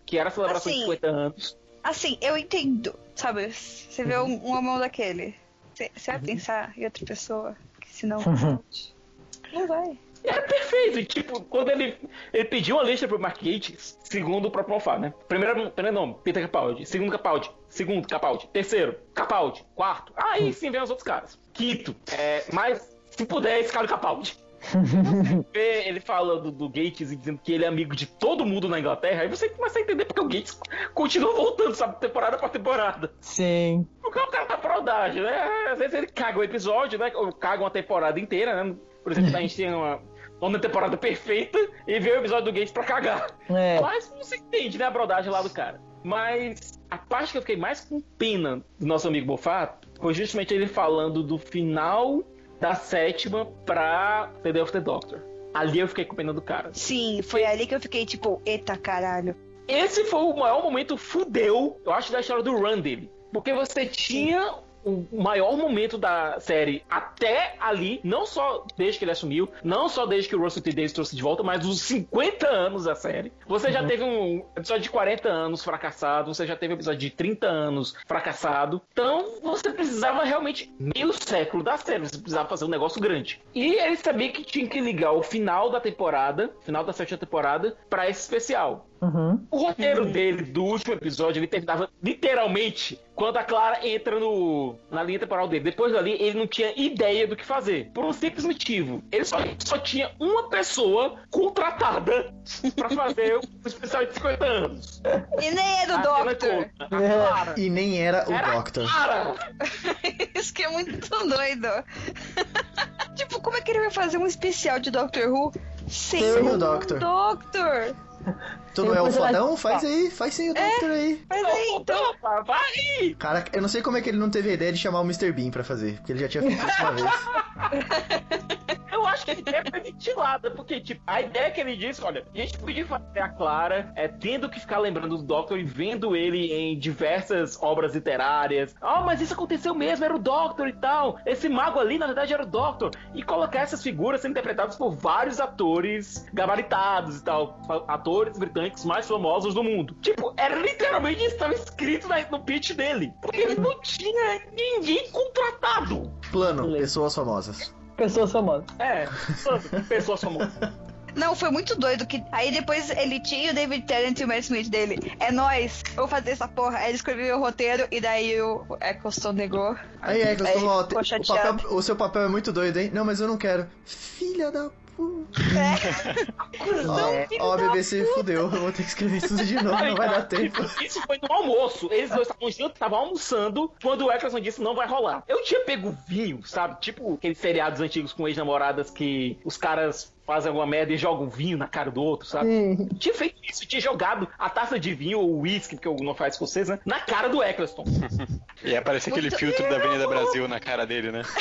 Speaker 3: que era a celebração de
Speaker 1: Assim,
Speaker 3: 50 anos.
Speaker 1: Assim, eu entendo, sabe? Você vê um, um homem daquele. Você você vai pensar em outra pessoa? Que senão. não vai.
Speaker 3: Era perfeito. E, tipo, quando ele, ele pediu uma lista pro Mark Gates, segundo o próprio Moffat, né? Primeiro, primeiro nome, Peter Capaldi. Segundo Capaldi. Segundo Capaldi. Terceiro, Capaldi. Quarto. Aí sim vem os outros caras. Quinto, é, mas se puder, escala o Capaldi. Vê ele falando do Gates e dizendo que ele é amigo de todo mundo na Inglaterra, aí você começa a entender porque o Gates continua voltando, sabe, temporada pra temporada.
Speaker 2: Sim.
Speaker 3: Porque o cara tá fraudagem, né? Às vezes ele caga o episódio, né? Ou caga uma temporada inteira, né? Por exemplo, a gente tem uma, temporada perfeita e vê o episódio do Gates pra cagar.
Speaker 2: É.
Speaker 3: Mas você entende, né? A brodagem lá do cara. Mas a parte que eu fiquei mais com pena do nosso amigo Moffat foi justamente ele falando do final da sétima pra The Day of the Doctor. Ali eu fiquei com pena do cara.
Speaker 1: Sim, foi ali que eu fiquei tipo, eita caralho.
Speaker 3: Esse foi o maior momento fudeu, eu acho, da história do run dele. Porque você tinha o maior momento da série até ali, não só desde que ele assumiu, não só desde que o Russell T. Davies trouxe de volta, mas os 50 anos da série. Você já teve um episódio de 40 anos fracassado, você já teve um episódio de 30 anos fracassado. Então, você precisava realmente meio século da série, você precisava fazer um negócio grande. E ele sabia que tinha que ligar o final da temporada, final da sétima temporada, pra esse especial.
Speaker 2: Uhum.
Speaker 3: O roteiro dele, do último episódio, ele terminava literalmente quando a Clara entra no, na linha temporal dele. Depois dali, ele não tinha ideia do que fazer. Por um simples motivo. Ele só, só tinha uma pessoa contratada pra fazer o especial de 50 anos.
Speaker 1: E nem é do
Speaker 3: A Cena
Speaker 1: Doctor.
Speaker 3: Clara.
Speaker 4: E nem era o
Speaker 3: Era a
Speaker 4: Doctor.
Speaker 3: Clara.
Speaker 1: Isso que é muito doido. tipo, como é que ele vai fazer um especial de Doctor Who sem,
Speaker 4: Sem o Doctor.
Speaker 1: Doctor?
Speaker 4: Tu não é
Speaker 2: um
Speaker 4: fodão? Faz aí, faz sem o Doctor aí.
Speaker 1: Mas aí, então.
Speaker 3: Opa, vai!
Speaker 4: Cara, eu não sei como é que ele não teve a ideia de chamar o Mr. Bean pra fazer, porque ele já tinha feito isso uma vez.
Speaker 3: Eu acho que a ideia foi ventilada, porque, tipo, a ideia que ele disse, olha, a gente podia fazer a Clara é, tendo que ficar lembrando do Doctor e vendo ele em diversas obras literárias. Ah, mas isso aconteceu mesmo, era o Doctor e tal. Esse mago ali, na verdade, era o Doctor. E colocar essas figuras sendo interpretadas por vários atores gabaritados e tal. Atores britânicos mais famosos do mundo. Tipo, era literalmente isso que estava escrito no pitch dele. Porque ele não tinha ninguém contratado.
Speaker 4: Plano, pessoas famosas.
Speaker 2: Pessoas famosas.
Speaker 3: É, pessoas famosas.
Speaker 1: Não, foi muito doido que aí depois ele tinha o David Tennant e o Matt Smith dele. É nóis, eu vou fazer essa porra. Aí ele escreveu o roteiro e daí o Eccleston negou.
Speaker 4: Aí é ó,
Speaker 1: ficou
Speaker 4: o, papel- o seu papel é muito doido, hein? Não, mas eu não quero. Filha da puta. Ó, ó, a BBC fudeu. Eu vou ter que escrever isso tudo de novo, não vai dar tempo.
Speaker 3: Isso foi no almoço. Eles dois estavam juntos, estavam almoçando quando o Eccleston disse não vai rolar. Eu tinha pego vinho, sabe? Tipo aqueles seriados antigos com ex-namoradas que os caras fazem alguma merda e jogam vinho na cara do outro, sabe?
Speaker 2: Sim.
Speaker 3: Eu tinha feito isso, eu tinha jogado a taça de vinho ou uísque, porque eu não faço escocês, né? Na cara do Eccleston.
Speaker 5: E aparece aquele
Speaker 1: Muito-
Speaker 5: filtro da Avenida Brasil na cara dele, né?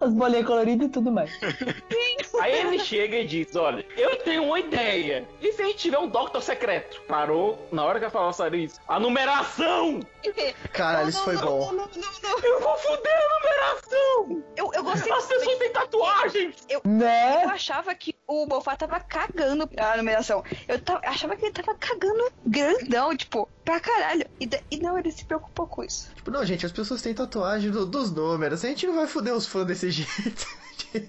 Speaker 2: As bolinhas coloridas e tudo mais.
Speaker 3: Aí ele chega e diz: Olha, eu tenho uma ideia. E se a gente tiver um Doctor secreto? Parou na hora que falou sério isso. A numeração!
Speaker 4: Caralho, isso foi
Speaker 1: Não,
Speaker 4: bom.
Speaker 1: Não, não, não, não.
Speaker 3: Eu vou foder a numeração!
Speaker 1: Eu, eu gostei
Speaker 3: As pessoas têm tatuagens!
Speaker 1: Eu
Speaker 2: Né?
Speaker 1: achava que o Moffat tava cagando a numeração. Eu tava- achava que ele tava cagando grandão, tipo, pra caralho. E, e não, ele se preocupou com isso.
Speaker 4: Tipo, não, gente, as pessoas têm tatuagem do- dos números. A gente não vai foder os fãs desse jeito.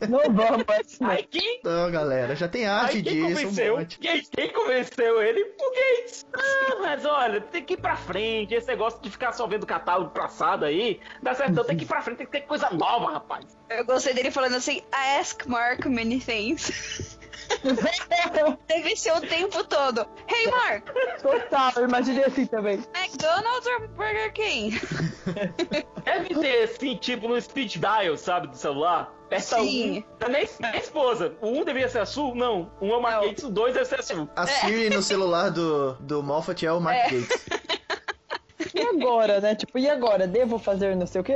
Speaker 2: Não vamos, mas
Speaker 3: Aí quem,
Speaker 4: Não, galera, já tem arte
Speaker 3: aí quem
Speaker 4: disso.
Speaker 3: convenceu?
Speaker 4: Um monte.
Speaker 3: Quem, quem convenceu ele? O Gates! Ah, mas olha, tem que ir pra frente. Esse negócio de ficar só vendo catálogo passado aí, dá certo, não. Tem que ir pra frente, tem que ter coisa nova, rapaz.
Speaker 1: Eu gostei dele falando assim, I ask Mark many things. Deve ser o tempo todo. Hey Mark,
Speaker 2: total, eu imaginei assim também.
Speaker 1: McDonald's or Burger King?
Speaker 3: Deve ter, assim, tipo no speed dial, sabe, do celular. Aperta
Speaker 1: Sim.
Speaker 3: um. É nem a esposa. O um deveria ser a Sul? Não. Um é o Mark. Gates, o dois deve ser a Sul.
Speaker 4: A Siri no celular do, do Moffat é o Mark
Speaker 1: É.
Speaker 4: Gates.
Speaker 2: E agora, né? Tipo, e agora? Devo fazer não sei o quê?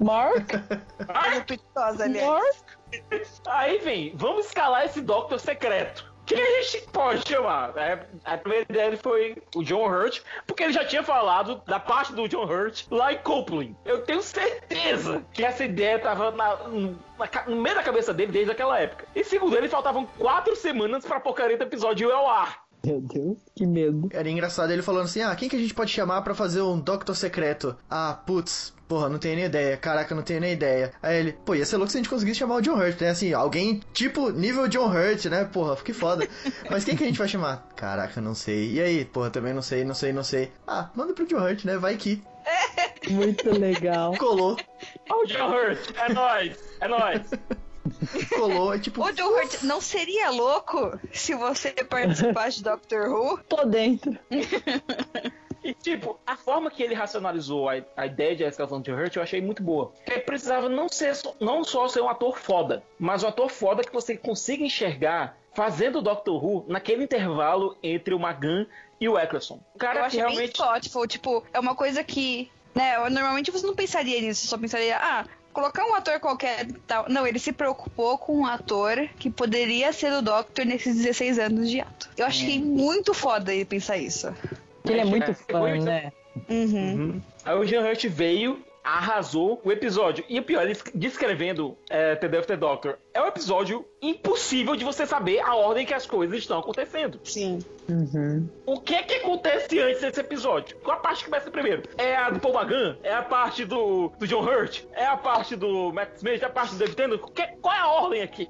Speaker 2: Mark?
Speaker 1: Aliás.
Speaker 2: Mark?
Speaker 3: Aí vem, vamos escalar esse Doctor secreto. Quem a gente pode chamar? É, a primeira ideia foi o John Hurt, porque ele já tinha falado da parte do John Hurt lá em Copeland. Eu tenho certeza que essa ideia tava na, na, no meio da cabeça dele desde aquela época. E segundo ele, faltavam quatro semanas pra porcaria do episódio ir ao ar.
Speaker 2: Meu Deus, que medo.
Speaker 4: Era engraçado ele falando assim: ah, quem que a gente pode chamar pra fazer um Doctor Secreto? Ah, putz, porra, não tenho nem ideia. Caraca, não tenho nem ideia. Aí ele, pô, ia ser louco se a gente conseguisse chamar o John Hurt, né? Assim, alguém tipo nível John Hurt, né? Porra, que foda. Mas quem que a gente vai chamar? Caraca, não sei. E aí? Porra, também não sei, não sei, não sei. Ah, manda pro John Hurt, né? Vai que.
Speaker 2: Muito legal.
Speaker 4: Colou.
Speaker 3: Ô, John Hurt, é nóis, é nóis.
Speaker 4: Colou, é tipo.
Speaker 1: Ô, John Hurt, não seria louco se você participasse de Doctor Who?
Speaker 2: Tô dentro.
Speaker 3: E, tipo, a forma que ele racionalizou a, a ideia de escalação de Hurt eu achei muito boa. Porque ele precisava não, ser, só- não só ser um ator foda, mas um ator foda que você consiga enxergar fazendo o Doctor Who naquele intervalo entre o Magan e o Eccleston. O
Speaker 1: Eu
Speaker 3: cara que
Speaker 1: achei bem
Speaker 3: realmente.
Speaker 1: thoughtful, tipo, é uma coisa que, né, normalmente você não pensaria nisso, só pensaria, ah, colocar um ator qualquer tal. Não, ele se preocupou com um ator que poderia ser o Doctor nesses 16 anos de ato. Eu achei muito foda ele pensar isso.
Speaker 2: Ele é muito
Speaker 3: É,
Speaker 2: fã, né?
Speaker 1: Uhum.
Speaker 3: Aí o Jean Hurt veio, arrasou o episódio. E o pior, ele descrevendo é, The Death of the Doctor, é um episódio impossível de você saber a ordem que as coisas estão acontecendo.
Speaker 1: Sim.
Speaker 2: Uhum.
Speaker 3: O que é que acontece antes desse episódio? Qual a parte que começa primeiro? É a do Paul Magan? É a parte do, do John Hurt? É a parte do Matt Smith? É a parte do David Tennant? Que- Qual é a ordem aqui?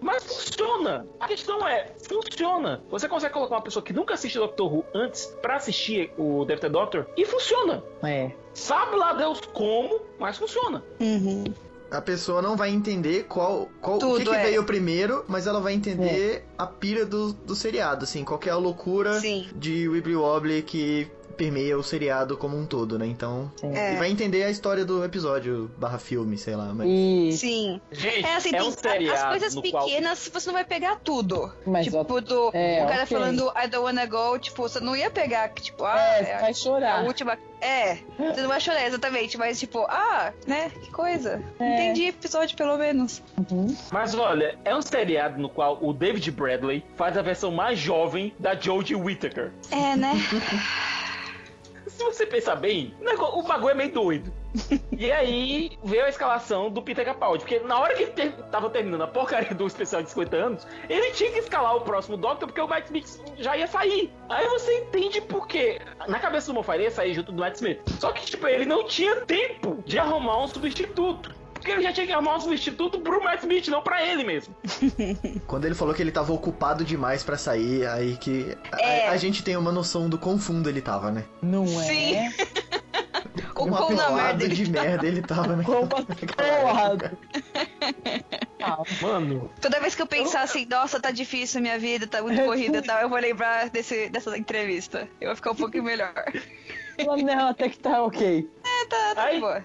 Speaker 3: Mas funciona. A questão é, funciona. Você consegue colocar uma pessoa que nunca assistiu Doctor Who antes pra assistir o the Doctor e funciona.
Speaker 2: É.
Speaker 3: Sabe lá Deus como, mas funciona.
Speaker 1: Uhum.
Speaker 4: A pessoa não vai entender qual, qual o que, que
Speaker 1: é.
Speaker 4: veio primeiro, mas ela vai entender a pira do, do seriado, assim, qual que é a loucura
Speaker 1: Sim.
Speaker 4: de Wibbly Wobbly que permeia o seriado como um todo, né? Então,
Speaker 1: É.
Speaker 4: e vai entender a história do episódio barra filme, sei lá, mas...
Speaker 2: E...
Speaker 1: Sim.
Speaker 3: Gente,
Speaker 1: É assim,
Speaker 3: é
Speaker 1: tem
Speaker 3: um seriado
Speaker 1: as coisas
Speaker 3: no qual-
Speaker 1: pequenas você não vai pegar tudo.
Speaker 2: Mas
Speaker 1: tipo, do,
Speaker 2: é,
Speaker 1: o cara
Speaker 2: ok.
Speaker 1: falando I don't wanna go, tipo, você não ia pegar, que, tipo, ah,
Speaker 2: É,
Speaker 1: é,
Speaker 2: você vai
Speaker 1: a
Speaker 2: chorar.
Speaker 1: última. É, você não vai chorar exatamente, mas tipo, ah, né? Que coisa.
Speaker 2: É.
Speaker 1: Entendi episódio pelo menos.
Speaker 2: Uhum.
Speaker 3: Mas olha, é um seriado no qual o David Bradley faz a versão mais jovem da Jodie Whittaker.
Speaker 1: É, né?
Speaker 3: Se você pensar bem, o bagulho é meio doido. E aí veio a escalação do Peter Capaldi, porque na hora que ele ter- tava terminando a porcaria do especial de 50 anos, ele tinha que escalar o próximo Doctor, porque o Matt Smith já ia sair. Aí você entende por quê. Na cabeça do ele ia sair junto do Matt Smith. Só que, tipo, ele não tinha tempo de arrumar um substituto. Porque ele já tinha que arrumar um substituto pro Matt Smith, não pra ele mesmo.
Speaker 4: Quando ele falou que ele tava ocupado demais pra sair, aí que a-
Speaker 1: É.
Speaker 4: a, gente tem uma noção do quão fundo ele tava, né?
Speaker 2: Não é?
Speaker 1: Sim. O
Speaker 4: Uma
Speaker 1: quão na merda ele
Speaker 4: de merda ele tava, né?
Speaker 2: Como porrada. Ah,
Speaker 3: Mano,
Speaker 1: Toda vez que eu pensar assim, nossa, tá difícil a minha vida, tá muito corrida e tal, eu vou lembrar desse, dessa entrevista. Eu vou ficar um pouquinho melhor.
Speaker 2: não, até que tá ok.
Speaker 1: É, tá, tá de
Speaker 3: Aí-
Speaker 1: boa.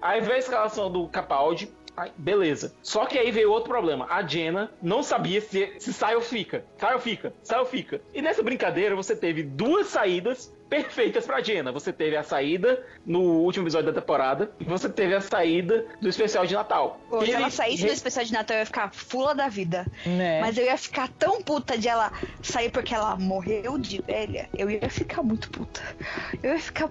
Speaker 3: Aí veio a escalação do Capaldi. Aí, beleza. Só que aí veio outro problema. A Jenna não sabia se, se sai ou fica. Sai ou fica. Sai ou fica. E nessa brincadeira você teve duas saídas perfeitas pra Jenna. Você teve a saída no último episódio da temporada. E você teve a saída do especial de Natal.
Speaker 1: Pô, se ela saísse no especial de Natal, eu ia ficar fula da vida.
Speaker 2: Né?
Speaker 1: Mas eu ia ficar tão puta de ela sair porque ela morreu de velha. Eu ia ficar muito puta. Eu ia ficar.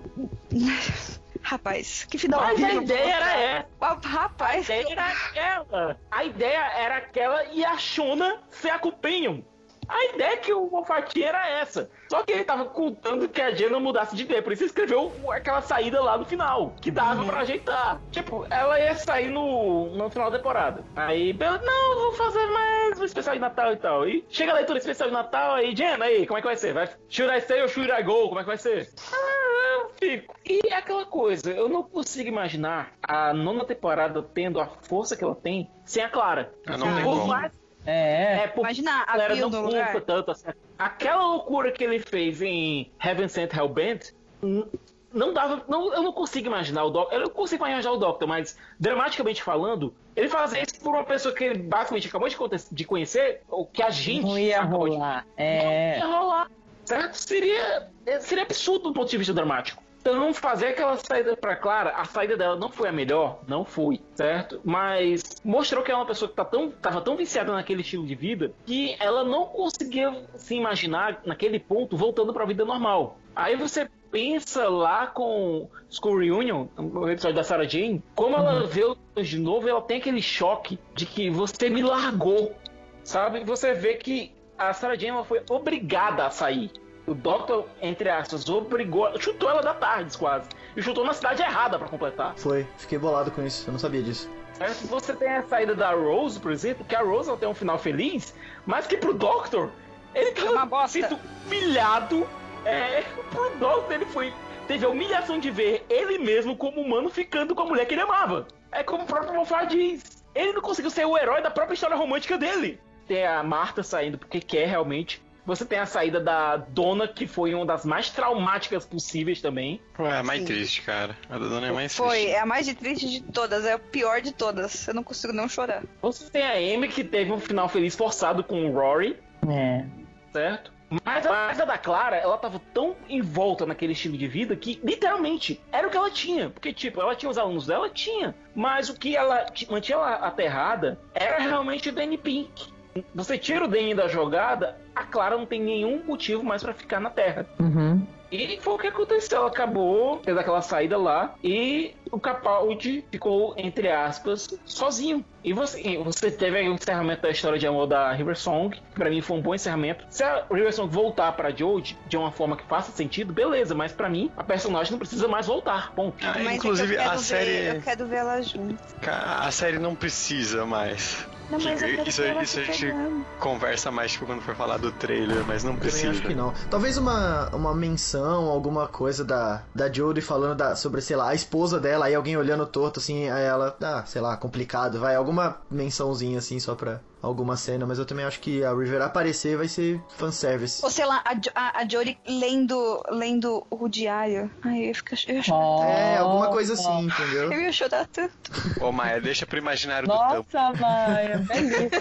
Speaker 1: Rapaz, que final
Speaker 3: Mas a ideia era essa.
Speaker 1: Ah,
Speaker 3: A
Speaker 1: Rapaz,
Speaker 3: ideia era aquela. A ideia era aquela e a Shona ser a companion. A ideia que o Moffat tinha era essa. Só que ele tava contando que a Jenna mudasse de ideia. Por isso ele escreveu aquela saída lá no final. Que dava pra ajeitar. Tipo, ela ia sair no, no final da temporada. Aí, não, vou fazer mais um especial de Natal e tal. E chega a leitura especial de Natal aí, Jenna, aí, como é que vai ser? Vai, should I stay ou should I go? Como é que vai ser? Ah, eu fico. E é aquela coisa, eu não consigo imaginar a nona temporada tendo a força que ela tem sem a Clara.
Speaker 5: Ah, não
Speaker 3: Por mais-
Speaker 2: É.
Speaker 3: é, por
Speaker 1: imagina a
Speaker 3: galera não
Speaker 1: lugar.
Speaker 3: tanto assim. Aquela loucura que ele fez em Heaven Sent Hellbent n- não dava. Não, eu não consigo imaginar o Doctor. Eu não consigo imaginar o Doctor, mas dramaticamente falando, ele fazer isso por uma pessoa que ele basicamente acabou de, de conhecer, ou que a gente
Speaker 2: Não ia
Speaker 3: acabou de-
Speaker 2: rolar.
Speaker 3: Não
Speaker 2: É.
Speaker 3: ia rolar. Certo? Seria, seria absurdo do ponto de vista dramático. Então, fazer aquela saída pra Clara, a saída dela não foi a melhor, não foi, certo? Mas mostrou que é uma pessoa que tá tão, tava tão viciada naquele estilo de vida que ela não conseguia se imaginar naquele ponto voltando pra vida normal. Aí você pensa lá com School Reunion, o episódio da Sarah Jane, como ela vê de novo, ela tem aquele choque de que você me largou, sabe? Você vê que a Sarah Jane foi obrigada a sair. O Doctor, entre aspas, obrigou, chutou ela da tarde quase. E chutou na cidade errada pra completar.
Speaker 4: Foi, fiquei bolado com isso, eu não sabia disso.
Speaker 3: Certo? Você tem a saída da Rose, por exemplo, que a Rose ela tem um final feliz, mas que pro Doctor, ele tá
Speaker 1: É uma bosta.
Speaker 3: sido humilhado. É, pro Doctor ele foi. Teve a humilhação de ver ele mesmo como humano ficando com a mulher que ele amava. É como o próprio Moffat diz. Ele não conseguiu ser o herói da própria história romântica dele. Tem a Marta saindo porque quer realmente. Você tem a saída da Dona, que foi uma das mais traumáticas possíveis também.
Speaker 5: É mais
Speaker 1: Sim.
Speaker 5: triste, cara. A da dona é mais
Speaker 1: Foi,
Speaker 5: triste.
Speaker 1: é a mais de triste de todas, é o pior de todas. Eu não consigo não chorar.
Speaker 3: Você tem a Amy, que teve um final feliz forçado com o Rory.
Speaker 2: É.
Speaker 3: certo? Mas a mas a da Clara, ela tava tão envolta naquele estilo de vida que, literalmente, era o que ela tinha. Porque, tipo, ela tinha os alunos dela? Tinha. Mas o que ela mantinha ela aterrada era realmente o Danny Pink. Você tira o Danny da jogada, a Clara não tem nenhum motivo mais pra ficar na Terra.
Speaker 2: Uhum.
Speaker 3: E foi o que aconteceu. Ela acabou, fez aquela saída lá e o Capaldi ficou, entre aspas, sozinho. E você, você teve aí o encerramento da história de amor da River Song, que pra mim foi um bom encerramento. Se a River Song voltar pra Jodie de uma forma que faça sentido, beleza, mas pra mim a personagem não precisa mais voltar. Ponto.
Speaker 5: Ah,
Speaker 1: é que
Speaker 5: inclusive,
Speaker 1: quero
Speaker 5: a
Speaker 1: ver-
Speaker 5: série.
Speaker 1: Eu quero ver ela junto.
Speaker 5: A série não precisa mais.
Speaker 1: Não, mas eu quero
Speaker 5: Isso-
Speaker 1: ela
Speaker 5: isso a gente-. Conversa mais tipo, quando for falar do trailer, mas não
Speaker 4: Eu
Speaker 5: precisa.
Speaker 4: acho que não. Talvez uma, uma menção, alguma coisa da, da Jodie falando da, sobre, sei lá, a esposa dela, aí alguém olhando torto, assim, aí ela, ah, sei lá, complicado, vai, alguma mençãozinha, assim, só pra alguma cena, mas eu também acho que a River aparecer vai ser fanservice.
Speaker 1: Ou sei lá, a, Jo- a, a Jory lendo, lendo o diário. Ai, eu ia, ficar, eu ia chorar.
Speaker 2: Oh.
Speaker 4: É, alguma coisa assim, entendeu?
Speaker 1: Eu ia chorar tanto.
Speaker 5: Ô, Maia, deixa pro imaginário do tampo.
Speaker 2: Nossa, Maia, belíssimo.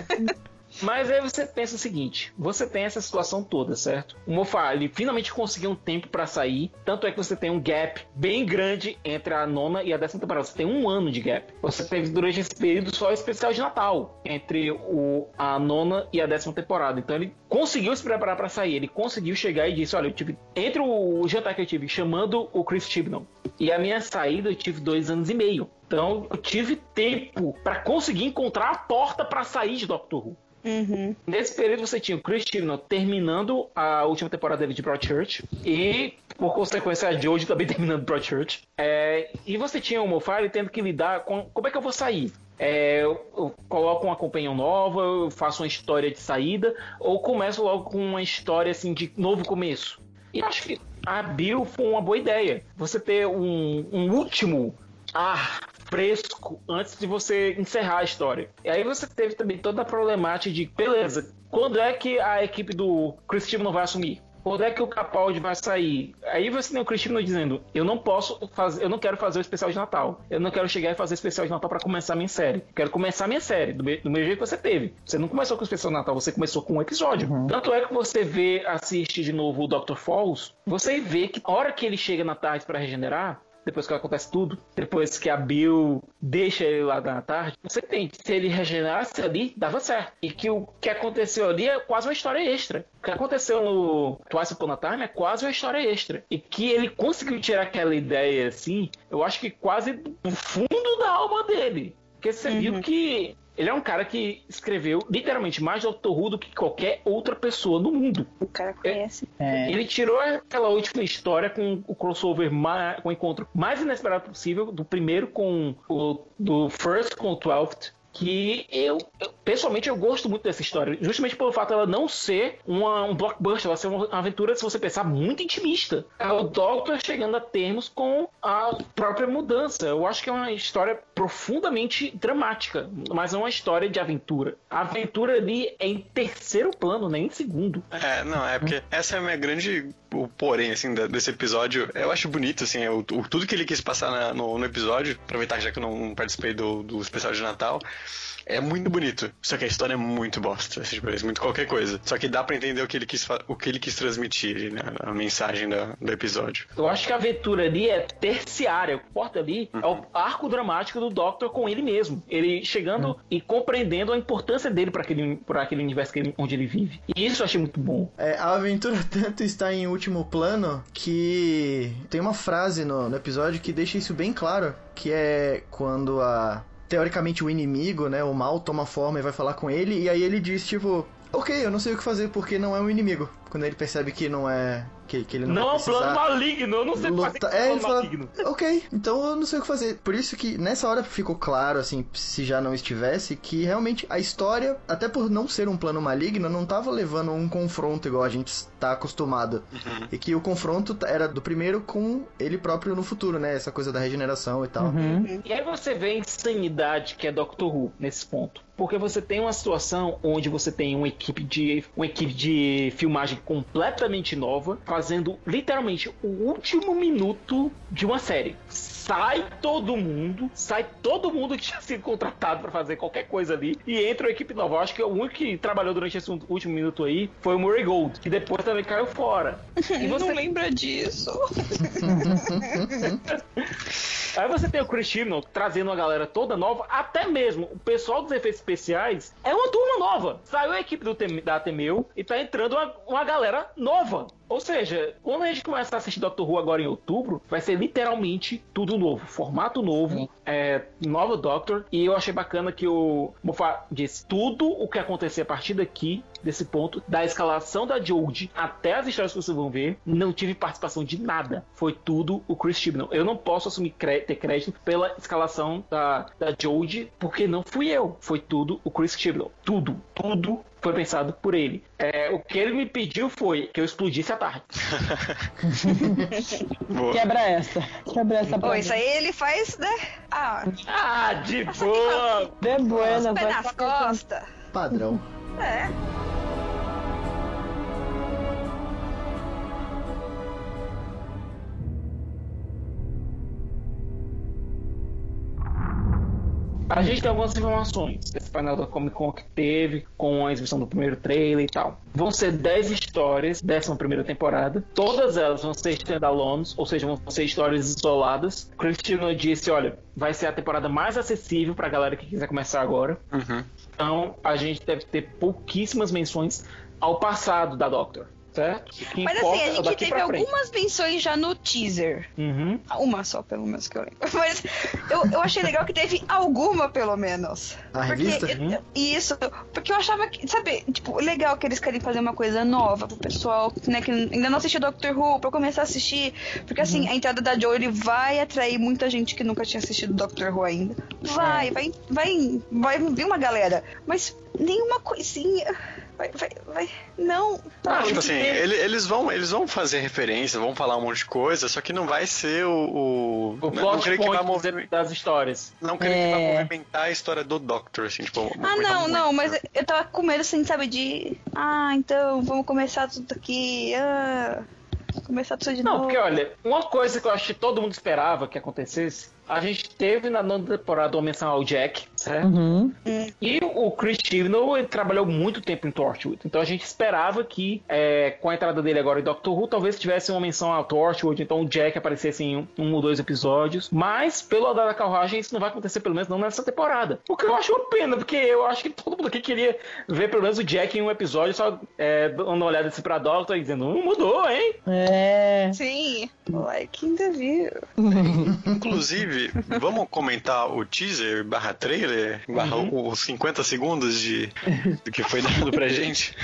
Speaker 3: Mas aí você pensa o seguinte: você tem essa situação toda, certo? O Moffat, ele finalmente conseguiu um tempo pra sair. Tanto é que você tem um gap bem grande entre a nona e a décima temporada. Você tem um ano de gap. Você teve durante esse período só o especial de Natal entre o, a nona e a décima temporada. Então ele conseguiu se preparar pra sair. Ele conseguiu chegar e disse: Olha, eu tive. Entre o jantar que eu tive chamando o Chris Chibnall e a minha saída, eu tive dois anos e meio. Então eu tive tempo pra conseguir encontrar a porta pra sair de Doctor Who.
Speaker 1: Uhum.
Speaker 3: Nesse período você tinha o Chris Chibnall terminando a última temporada dele de Broadchurch e, por consequência, a Jodie também terminando Broadchurch. É, e você tinha o Moffat tendo que lidar com como é que eu vou sair. É, eu, eu coloco uma companhia nova, eu faço uma história de saída, ou começo logo com uma história assim de novo começo. E acho que a Bill foi uma boa ideia. Você ter um, um último ar fresco antes de você encerrar a história. E aí você teve também toda a problemática de, beleza, quando é que a equipe do Chibnall vai assumir? Quando é que o Capaldi vai sair? Aí você tem o Chibnall dizendo, eu não posso fazer, eu não quero fazer o especial de Natal. Eu não quero chegar e fazer o especial de Natal para começar a minha série. Quero começar a minha série, do, me- do mesmo jeito que você teve. Você não começou com o especial de Natal, você começou com um episódio. Tanto é que você vê, assiste de novo o Dr. Falls, você vê que a hora que ele chega na tarde para regenerar, depois que acontece tudo, depois que a Bill deixa ele lá na tarde, você tem. Se ele regenerasse ali, dava certo. E que o que aconteceu ali é quase uma história extra. O que aconteceu no Twice Upon a Time é quase uma história extra. E que ele conseguiu tirar aquela ideia assim, eu acho que quase do fundo da alma dele. Porque você viu que ele é um cara que escreveu literalmente mais Doctor Who do que qualquer outra pessoa no mundo.
Speaker 1: O cara conhece.
Speaker 2: É.
Speaker 3: Ele tirou aquela última história com o crossover, mais, com o encontro mais inesperado possível, do primeiro com o. do First com o Twelfth. Que eu, eu- pessoalmente, eu gosto muito dessa história. Justamente pelo fato dela não ser uma, um blockbuster, ela ser uma aventura, se você pensar, muito intimista. É o Doctor chegando a termos com a própria mudança. Eu acho que é uma história profundamente dramática, mas não uma história de aventura. A aventura ali é em terceiro plano, nem em segundo.
Speaker 5: É, não, é porque essa é a minha grande. O porém, assim, desse episódio. Eu acho bonito, assim, é o, o- tudo que ele quis passar na- no, no episódio. Aproveitar já que eu não participei do, do especial de Natal. É muito bonito, só que a história é muito bosta, assim, parece muito qualquer coisa. Só que dá pra entender o que ele quis, o que ele quis transmitir, né, a mensagem da- do episódio.
Speaker 3: Eu acho que a aventura ali é terciária. O que importa ali é o arco dramático do Doctor com ele mesmo. Ele chegando e compreendendo a importância dele para aquele, pra aquele universo que ele- onde ele vive. E isso eu achei muito bom.
Speaker 4: É, a aventura tanto está em último plano que tem uma frase no, no episódio que deixa isso bem claro, que é quando a teoricamente o inimigo, né, o mal toma forma e vai falar com ele e aí ele diz tipo, ok, eu não sei o que fazer porque não é um inimigo. Quando ele percebe que não é que, que ele não,
Speaker 3: Não,
Speaker 4: vai
Speaker 3: é um
Speaker 4: precisar
Speaker 3: plano maligno. Eu não sei fazer
Speaker 4: lutar.
Speaker 3: com
Speaker 4: É, ele
Speaker 3: plano
Speaker 4: fala,
Speaker 3: maligno.
Speaker 4: ok, então eu não sei o que fazer. Por isso que nessa hora ficou claro, assim, se já não estivesse, que realmente a história, até por não ser um plano maligno, não tava levando um confronto igual a gente está acostumado. E que o confronto era do primeiro com ele próprio no futuro, né? Essa coisa da regeneração e tal.
Speaker 2: Uhum.
Speaker 3: E aí você vê a insanidade que é Doctor Who nesse ponto. Porque você tem uma situação onde você tem uma equipe de uma equipe de filmagem completamente nova, fazendo literalmente o último minuto de uma série. Sai todo mundo, sai todo mundo que tinha sido contratado pra fazer qualquer coisa ali e entra uma equipe nova. Eu acho que o único que trabalhou durante esse último minuto aí foi o Murray Gold, que depois também caiu fora. E você
Speaker 1: Não lembra disso.
Speaker 3: Aí você tem o Chris Chibnall trazendo uma galera toda nova, até mesmo o pessoal dos efeitos especiais é uma turma nova. Saiu a equipe do da Temeu e tá entrando uma, uma galera nova. Ou seja, quando a gente começar a assistir Doctor Who agora em outubro, vai ser literalmente tudo novo. Formato novo, é, novo Doctor. E eu achei bacana que o Moffat disse tudo o que acontecer a partir daqui, desse ponto, da escalação da Jodie até as histórias que vocês vão ver, não tive participação de nada. Foi tudo o Chris Chibnall. Eu não posso assumir ter crédito pela escalação da, da Jodie, porque não fui eu. Foi tudo o Chris Chibnall. Tudo, tudo foi pensado por ele. É, o que ele me pediu foi que eu explodisse à tarde.
Speaker 5: Boa.
Speaker 2: Quebra essa. Quebra essa
Speaker 1: Pô, isso aí ele faz, né? Ah,
Speaker 3: Ah, de boa!
Speaker 2: De
Speaker 1: pé
Speaker 2: vai
Speaker 1: nas costas.
Speaker 4: Padrão.
Speaker 1: É.
Speaker 3: A gente tem algumas informações desse painel da Comic Con que teve, com a exibição do primeiro trailer e tal. Vão ser 10 histórias dessa primeira temporada. Todas elas vão ser standalones, ou seja, vão ser histórias isoladas. Christina disse: olha, vai ser a temporada mais acessível pra galera que quiser começar agora.
Speaker 5: Uhum.
Speaker 3: Então a gente deve ter pouquíssimas menções ao passado da Doctor, certo? Que
Speaker 1: Mas assim, a
Speaker 3: é
Speaker 1: gente teve algumas menções já no teaser.
Speaker 3: Uhum.
Speaker 1: Uma só, pelo menos, que eu lembro. Mas eu, eu achei legal que teve alguma, pelo menos.
Speaker 4: A
Speaker 1: Porque
Speaker 4: revista?
Speaker 1: eu- eu- Isso, porque eu achava que, sabe, tipo, legal que eles querem fazer uma coisa nova pro pessoal, né, que ainda não assistiu Doctor Who, pra começar a assistir. Porque assim, a entrada da Jory vai atrair muita gente que nunca tinha assistido Doctor Who ainda. Vai, vai, vai, vai vir uma galera. Mas nenhuma coisinha. Vai, vai, vai. Não.
Speaker 3: Ah,
Speaker 5: tipo assim,
Speaker 3: tem-
Speaker 5: ele- eles, vão, eles vão fazer referência, vão falar um monte de coisa, só que não vai ser o. o
Speaker 3: O
Speaker 5: não, não
Speaker 3: plot
Speaker 5: creio que vai mover,
Speaker 3: das histórias.
Speaker 5: não creio que vai
Speaker 2: É.
Speaker 5: movimentar a história do Doctor, assim, tipo.
Speaker 1: Ah,
Speaker 5: movimentar
Speaker 1: não,
Speaker 5: muito.
Speaker 1: não, mas eu tava com medo, assim, sabe, de. Ah, então, vamos começar tudo aqui. Ah, começar tudo de
Speaker 3: Não,
Speaker 1: novo.
Speaker 3: porque olha, uma coisa que eu acho que todo mundo esperava que acontecesse, a gente teve na nona temporada uma menção ao Jack, certo?
Speaker 2: Uhum.
Speaker 3: E o Chris Chibnall ele trabalhou muito tempo em Torchwood, então a gente esperava que é, com a entrada dele agora em Doctor Who, talvez tivesse uma menção ao Torchwood, então o Jack aparecesse em um, um ou dois episódios, mas pelo andar da carruagem isso não vai acontecer pelo menos não nessa temporada. O que eu acho uma pena, porque eu acho que todo mundo aqui queria ver pelo menos o Jack em um episódio, só é, dando uma olhada assim pra Doctor e dizendo, hum, mudou, hein?
Speaker 2: É.
Speaker 1: Sim, like in the view.
Speaker 5: Inclusive, vamos comentar o teaser barra trailer, barra
Speaker 3: Uhum.
Speaker 5: os 50 segundos de, do que foi dado pra gente.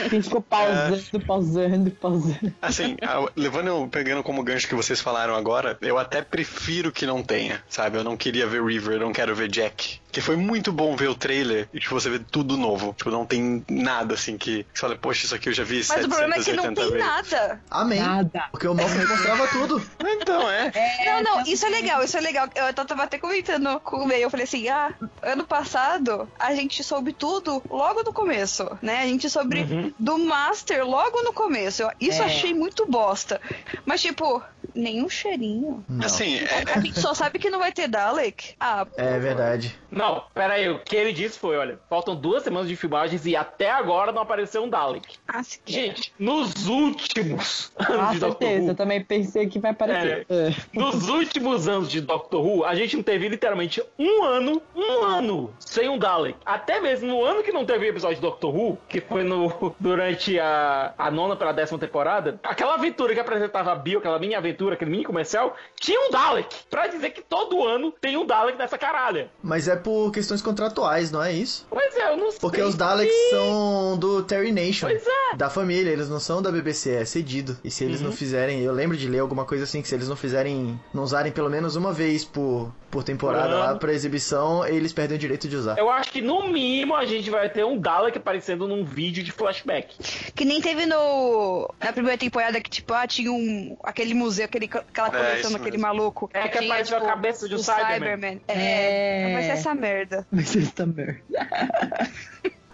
Speaker 2: A gente ficou pausando, pausando, pausando.
Speaker 5: Assim, levando, pegando como gancho que vocês falaram agora, eu até prefiro que não tenha, sabe? Eu não queria ver River, eu não quero ver Jack. Que foi muito bom ver o trailer e tipo, você vê tudo novo. Tipo, não tem nada assim que você fala, poxa, isso aqui eu já vi
Speaker 1: Mas o problema é que não
Speaker 5: 780
Speaker 1: tem
Speaker 5: vezes.
Speaker 1: nada.
Speaker 4: Amém.
Speaker 2: Nada.
Speaker 4: Porque o Moffat mostrava tudo.
Speaker 5: Então, é.
Speaker 1: não, não, isso é legal, isso é legal. Eu tava até comentando com o meio, eu falei assim, ah, ano passado a gente soube tudo logo no começo, né? A gente soube do Master logo no começo. Isso eu
Speaker 2: É.
Speaker 1: achei muito bosta. Mas, tipo, nenhum cheirinho.
Speaker 4: Não.
Speaker 5: Assim, é,
Speaker 1: A gente só sabe que não vai ter Dalek. Ah,
Speaker 4: É verdade.
Speaker 3: Não, pera aí, o que ele disse foi, olha, faltam duas semanas de filmagens e até agora não apareceu um Dalek.
Speaker 1: Ah.
Speaker 3: Gente, nos últimos
Speaker 2: Com
Speaker 3: anos de Doctor
Speaker 2: certeza,
Speaker 3: Who,
Speaker 2: eu também pensei que vai aparecer. É.
Speaker 3: nos últimos anos de Doctor Who, a gente não teve literalmente um ano, um ano sem um Dalek. Até mesmo no ano que não teve episódio de Doctor Who, que foi no durante a, a nona para a décima temporada, aquela aventura que apresentava a Bill, aquela mini aventura, aquele mini comercial, tinha um Dalek. Pra dizer que todo ano tem um Dalek nessa caralha.
Speaker 4: Mas é por questões contratuais, não é isso?
Speaker 3: Pois é, eu não sei.
Speaker 4: Porque os Daleks são do Terry Nation.
Speaker 3: Pois é.
Speaker 4: Da família, eles não são da BBC, é cedido. E se eles não fizerem, eu lembro de ler alguma coisa assim, que se eles não fizerem, não usarem pelo menos uma vez por, por temporada
Speaker 3: Por ano.
Speaker 4: lá pra exibição, eles perdem o direito de usar.
Speaker 3: Eu acho que no mínimo a gente vai ter um Dalek aparecendo num vídeo de flashback.
Speaker 1: Que nem teve no. Na primeira temporada que, tipo, ah, tinha um. aquele museu, aquele, aquela
Speaker 5: É,
Speaker 1: coleção
Speaker 5: isso
Speaker 1: daquele maluco.
Speaker 3: É, que
Speaker 1: Tinha,
Speaker 3: apareceu a cabeça de um
Speaker 1: o
Speaker 3: Cyberman.
Speaker 1: É.
Speaker 2: É.
Speaker 1: Vai ser essa merda.
Speaker 2: Vai ser essa merda.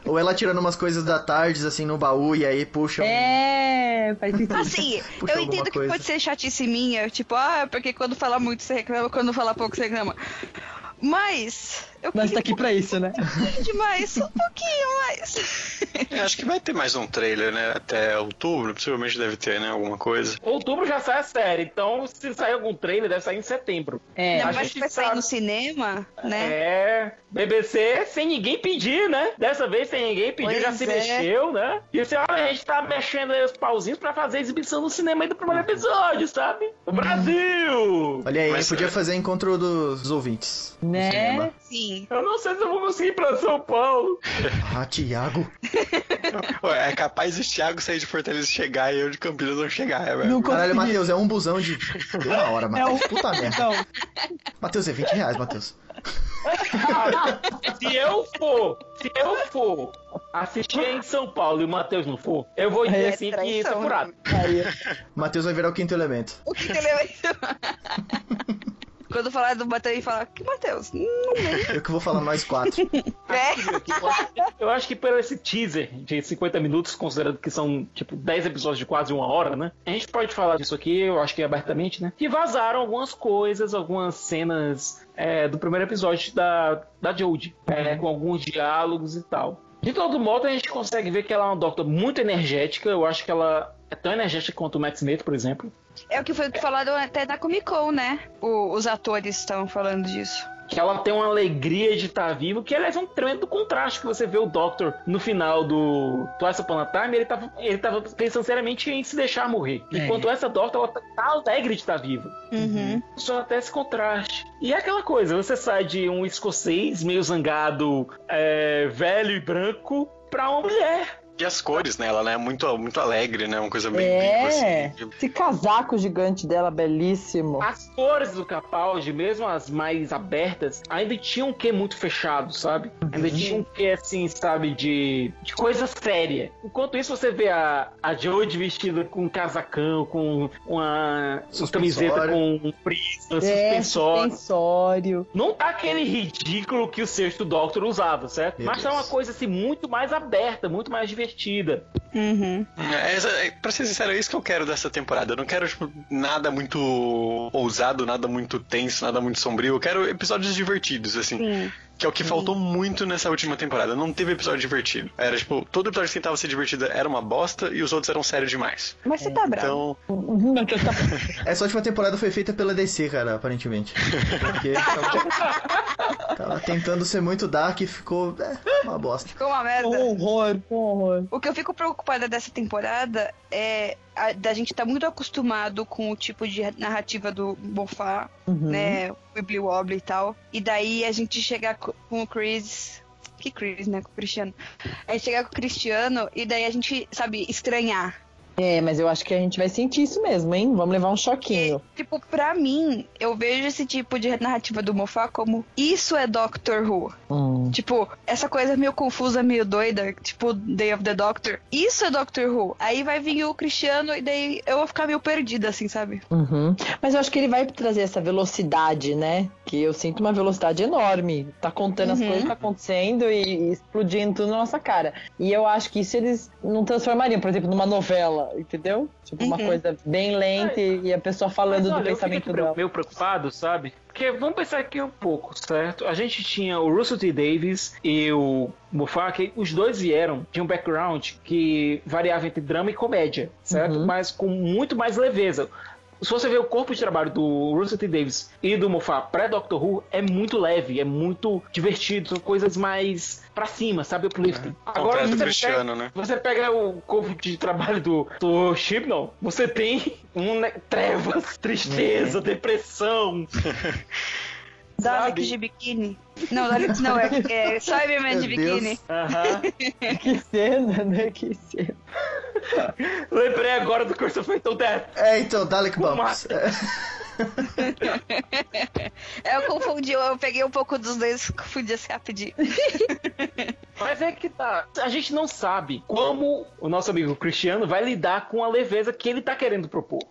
Speaker 4: Ou ela tirando umas coisas da tarde, assim, no baú, e aí puxa. um-
Speaker 2: É, faz sentido.
Speaker 1: Assim,
Speaker 4: Puxa
Speaker 1: eu entendo que
Speaker 4: coisa.
Speaker 1: pode ser chatice minha, tipo, ah, porque quando fala muito você reclama, quando fala pouco você reclama. Mas. Eu
Speaker 2: Mas tá aqui pra isso, né?
Speaker 1: um demais, um pouquinho mais.
Speaker 5: É, acho que vai ter mais um trailer, né? Até outubro, possivelmente deve ter, né? Alguma coisa.
Speaker 3: Outubro já sai a série, então se sair algum trailer, deve sair em setembro.
Speaker 2: É.
Speaker 1: Não,
Speaker 3: a
Speaker 1: mas
Speaker 3: gente
Speaker 1: vai sair
Speaker 3: sabe.
Speaker 1: no cinema, né?
Speaker 3: É, BBC sem ninguém pedir, né? Dessa vez sem ninguém pedir,
Speaker 1: Pois
Speaker 3: já se
Speaker 1: é.
Speaker 3: mexeu, né? E assim, olha, a gente tá mexendo aí os pauzinhos pra fazer exibição no cinema aí do primeiro episódio, sabe? O Brasil!
Speaker 4: Olha aí,
Speaker 5: Mas,
Speaker 4: podia
Speaker 5: é-
Speaker 4: fazer encontro dos ouvintes. no
Speaker 2: Né?
Speaker 4: cinema.
Speaker 3: Eu não sei se eu vou conseguir ir pra São Paulo.
Speaker 4: Ah, Thiago.
Speaker 5: Ué, é capaz o Thiago sair de Fortaleza e chegar e eu de Campinas não chegar, é, velho.
Speaker 2: Não
Speaker 4: Caralho. Matheus, é um busão de. Deu na hora, Matheus.
Speaker 2: É um-
Speaker 4: Puta merda.
Speaker 2: Então,
Speaker 4: Matheus, é 20 reais, Matheus.
Speaker 3: Se eu for, se eu for assistir em São Paulo e o Matheus não for, eu vou dizer
Speaker 2: É
Speaker 3: assim que isso é furado.
Speaker 2: aí,
Speaker 4: Matheus vai virar o quinto elemento.
Speaker 1: O que, que ele vai. Quando falar do Matheus, fala, que Matheus? Hum,
Speaker 4: Eu que vou falar mais quatro.
Speaker 1: é.
Speaker 3: Eu acho que pelo esse teaser de 50 minutos, considerando que são, tipo, 10 episódios de quase uma hora, né? A gente pode falar disso aqui, eu acho que abertamente, né? Que vazaram algumas coisas, algumas cenas é, do primeiro episódio da, da Jodie, é, com alguns diálogos e tal. De todo modo, a gente consegue ver que ela é uma Doctor muito energética. Eu acho que ela é tão energética quanto o Matt Smith, por exemplo.
Speaker 1: É o que foi falado até na Comic Con, né? O- os atores estavam falando disso.
Speaker 3: que ela tem uma alegria de estar vivo, que aliás é um tremendo contraste que você vê o Doctor no final do Twice Upon a Time, ele tava, ele tava pensando seriamente em se deixar morrer.
Speaker 2: É.
Speaker 3: Enquanto essa Doctor, ela tá alegre de estar viva.
Speaker 1: Uhum.
Speaker 3: Só até esse contraste. E é aquela coisa, você sai de um escocês meio zangado, é, velho e branco, pra uma mulher.
Speaker 5: E as cores, né? Ela é muito, muito alegre, né? Uma coisa bem
Speaker 2: É.
Speaker 5: viva, assim.
Speaker 2: esse casaco gigante dela, belíssimo.
Speaker 3: As cores do Capaldi, mesmo as mais abertas, ainda tinham um quê muito fechado, sabe? Ainda tinha um quê, assim, sabe, de, de coisa séria. Enquanto isso, você vê a, a Jodie vestida com um casacão, com uma, uma camiseta com um prisma,
Speaker 2: É,
Speaker 3: suspensório.
Speaker 2: suspensório.
Speaker 3: Não tá aquele ridículo que o sexto Doctor usava, certo?
Speaker 4: Meu
Speaker 3: Mas tá
Speaker 4: Deus.
Speaker 3: uma coisa assim muito mais aberta, muito mais divertida.
Speaker 1: Uhum.
Speaker 5: É, essa- é, pra ser sincero, é isso que eu quero dessa temporada. Eu não quero, tipo, nada muito ousado, nada muito tenso, nada muito sombrio. Eu quero episódios divertidos, assim.
Speaker 1: Sim.
Speaker 5: Que é o que faltou muito nessa última temporada. Não teve episódio divertido. Era, tipo, todo episódio que tentava ser divertido era uma bosta e os outros eram sérios demais.
Speaker 1: Mas você tá bravo.
Speaker 5: Então,
Speaker 2: Uhum,
Speaker 4: Essa última temporada foi feita pela DC, cara, aparentemente. Porque tava, tava tentando ser muito dark e ficou é, uma bosta.
Speaker 1: Ficou uma merda.
Speaker 2: Um horror, um horror.
Speaker 1: O que eu fico preocupada dessa temporada é a, da gente tá muito acostumado com o tipo de narrativa do Moffat,
Speaker 2: Uhum.
Speaker 1: né? O Wibbly Wobbly e tal. E daí a gente chegar co- com o Chris. Que Chris, né? Com o Cristiano. A gente chegar com o Cristiano e daí a gente, sabe, estranhar.
Speaker 2: É, mas eu acho que a gente vai sentir isso mesmo, hein? Vamos levar um choquinho.
Speaker 1: Tipo, pra mim, eu vejo esse tipo de narrativa do Moffat como isso é Doctor Who.
Speaker 2: Hum.
Speaker 1: Tipo, essa coisa meio confusa, meio doida, tipo Day of the Doctor. Isso é Doctor Who. Aí vai vir o Cristiano e daí eu vou ficar meio perdida, assim, sabe?
Speaker 2: Uhum. Mas eu acho que ele vai trazer essa velocidade, né? Que eu sinto uma velocidade enorme. Tá contando as
Speaker 1: Uhum.
Speaker 2: coisas que tá acontecendo e, e explodindo tudo na nossa cara. E eu acho que isso eles não transformariam, por exemplo, numa novela. Entendeu? Tipo, uma
Speaker 1: Uhum.
Speaker 2: coisa bem lenta e e a pessoa falando
Speaker 3: Mas,
Speaker 2: do
Speaker 3: olha, eu
Speaker 2: pensamento dela.
Speaker 3: meio preocupado, sabe? Porque vamos pensar aqui um pouco, certo? A gente tinha o Russell T. Davis e o que os dois vieram de um background que variava entre drama e comédia, certo?
Speaker 2: Uhum.
Speaker 3: Mas com muito mais leveza. Se você ver o corpo de trabalho do Russell T. Davis e do Moffat pré-Doctor Who, é muito leve, é muito divertido, são coisas mais pra cima, sabe? Uplifting.
Speaker 5: Completa o
Speaker 3: você pega,
Speaker 5: né?
Speaker 3: você pega o corpo de trabalho do, do Chibnall, você tem um, né, trevas, tristeza, depressão.
Speaker 1: Dalek
Speaker 3: Sabe?
Speaker 1: de biquíni. Não, Dalek não, é, é Cyberman de biquíni.
Speaker 3: Aham.
Speaker 2: Que cena, né? Que cena.
Speaker 3: Lembrei agora do Christopher Então Death.
Speaker 4: É, então, Dalek Bumps.
Speaker 1: É, Eu confundi, eu peguei um pouco dos dois, confundi assim rapidinho.
Speaker 3: Mas é que tá. A gente não sabe como o nosso amigo Cristiano vai lidar com a leveza que ele tá querendo propor.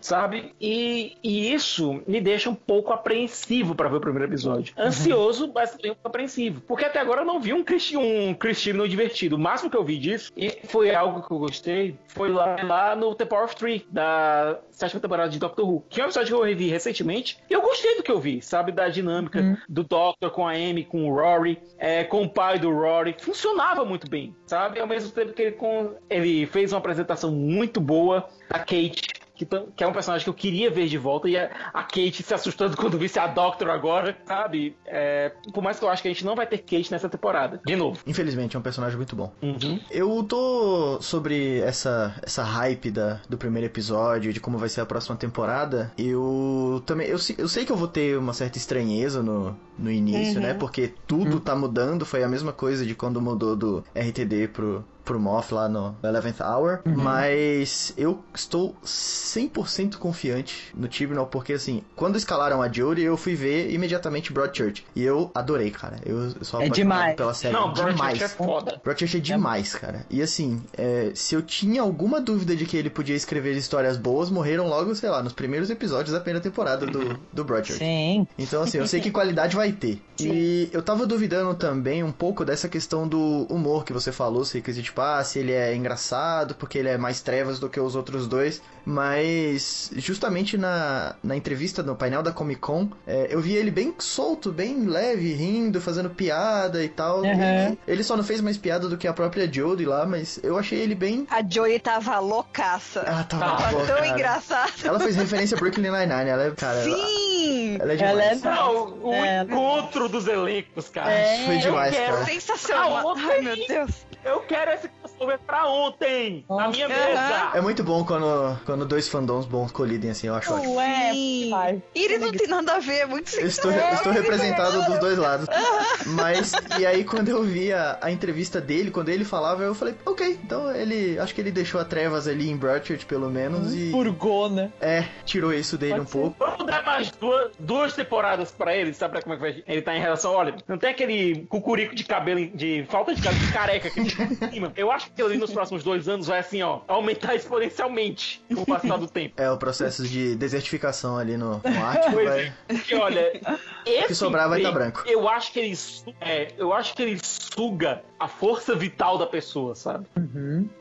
Speaker 3: Sabe? E, e isso me deixa um pouco apreensivo pra ver o primeiro episódio. Ansioso, mas também um pouco apreensivo. Porque até agora eu não vi um, Cristi um Cristiano divertido. O máximo que eu vi disso, e foi algo que eu gostei, foi lá, lá no The Power of Three, da sétima temporada de Doctor Who. Que é um episódio que eu revi recentemente. E eu gostei do que eu vi, sabe? Da dinâmica do Doctor com a Amy, com o Rory, é, com o pai do Rory. Funcionava muito bem, sabe? Ao mesmo tempo que ele, com, ele fez uma apresentação muito boa da Kate que, que é um personagem que eu queria ver de volta, e a, a Kate se assustando quando visse a Doctor agora, sabe? É, por mais que eu acho que a gente não vai ter Kate nessa temporada. De novo.
Speaker 4: Infelizmente, é um personagem muito bom.
Speaker 3: Uhum.
Speaker 4: Eu tô sobre essa, essa hype da, do primeiro episódio, de como vai ser a próxima temporada. Eu também. Eu, eu sei que eu vou ter uma certa estranheza no, no início, né? Porque tudo tá mudando. Foi a mesma coisa de quando mudou do RTD pro, pro Moff lá no Eleventh Hour. Mas eu estou 100% confiante no Tibnall, porque assim, quando escalaram a Jodie, eu fui ver imediatamente Broadchurch. E eu adorei, cara. Eu sou
Speaker 2: É demais.
Speaker 4: pela série.
Speaker 3: Não,
Speaker 4: demais.
Speaker 3: Broadchurch é foda.
Speaker 4: Broadchurch é demais, cara. E assim, é, se eu tinha alguma dúvida de que ele podia escrever histórias boas, morreram logo, sei lá, nos primeiros episódios da primeira temporada do, do Broadchurch.
Speaker 2: Sim.
Speaker 4: Então, assim, eu sei que qualidade vai ter. E eu tava duvidando também um pouco dessa questão do humor que você falou, se que tipo, ah, se ele é engraçado, porque ele é mais trevas do que os outros dois. Mas, justamente na, na entrevista no painel da Comic Con, é, eu vi ele bem solto, bem leve, rindo, fazendo piada e tal.
Speaker 2: Uhum.
Speaker 4: E ele só não fez mais piada do que a própria Jodie lá, mas eu achei ele bem.
Speaker 1: A Joey tava loucaça.
Speaker 4: Ah, tava,
Speaker 3: Tava
Speaker 1: tão engraçada.
Speaker 4: Ela fez referência a Brooklyn Nine-Nine, ela é, cara, ela,
Speaker 1: Sim!
Speaker 4: ela é
Speaker 2: Ela é
Speaker 4: demais.
Speaker 3: Não, o
Speaker 2: É.
Speaker 3: encontro dos elencos, cara.
Speaker 2: É.
Speaker 4: Foi demais,
Speaker 3: eu quero.
Speaker 4: cara.
Speaker 1: Sensacional.
Speaker 3: Ah,
Speaker 1: Ai, meu Deus.
Speaker 3: Eu quero esse crossover pra ontem, na minha mesa.
Speaker 4: É muito bom quando, quando dois fandoms bons colidem assim, eu acho ótimo.
Speaker 2: Ué,
Speaker 1: Sim.
Speaker 2: pai.
Speaker 1: E ele não tem nada a ver, é muito
Speaker 4: Eu estou, eu estou representado dos dois lados. Mas, e aí quando eu vi a, a entrevista dele, quando ele falava, eu falei, ok, então ele. Acho que ele deixou a trevas ali em Broadchurch, pelo menos, e.
Speaker 2: Purgou, né?
Speaker 4: É, tirou isso dele
Speaker 2: Pode
Speaker 4: um
Speaker 2: ser.
Speaker 4: pouco.
Speaker 3: Vamos dar mais duas, duas temporadas pra ele, sabe como é que vai, ele tá em relação? Olha, não tem aquele cucurico de cabelo, de falta de cabelo de careca que ele tem em cima. Eu acho que ali nos próximos dois anos vai assim, ó, aumentar exponencialmente com o passar do tempo.
Speaker 4: É, o processo de desertificação ali no, no Ártico
Speaker 3: Pois
Speaker 4: vai.
Speaker 3: é. Porque, olha, esse
Speaker 4: que sobrar vai tá
Speaker 3: emprego,
Speaker 4: branco.
Speaker 3: Eu acho que ele, é, eu acho que ele suga a força vital da pessoa, sabe?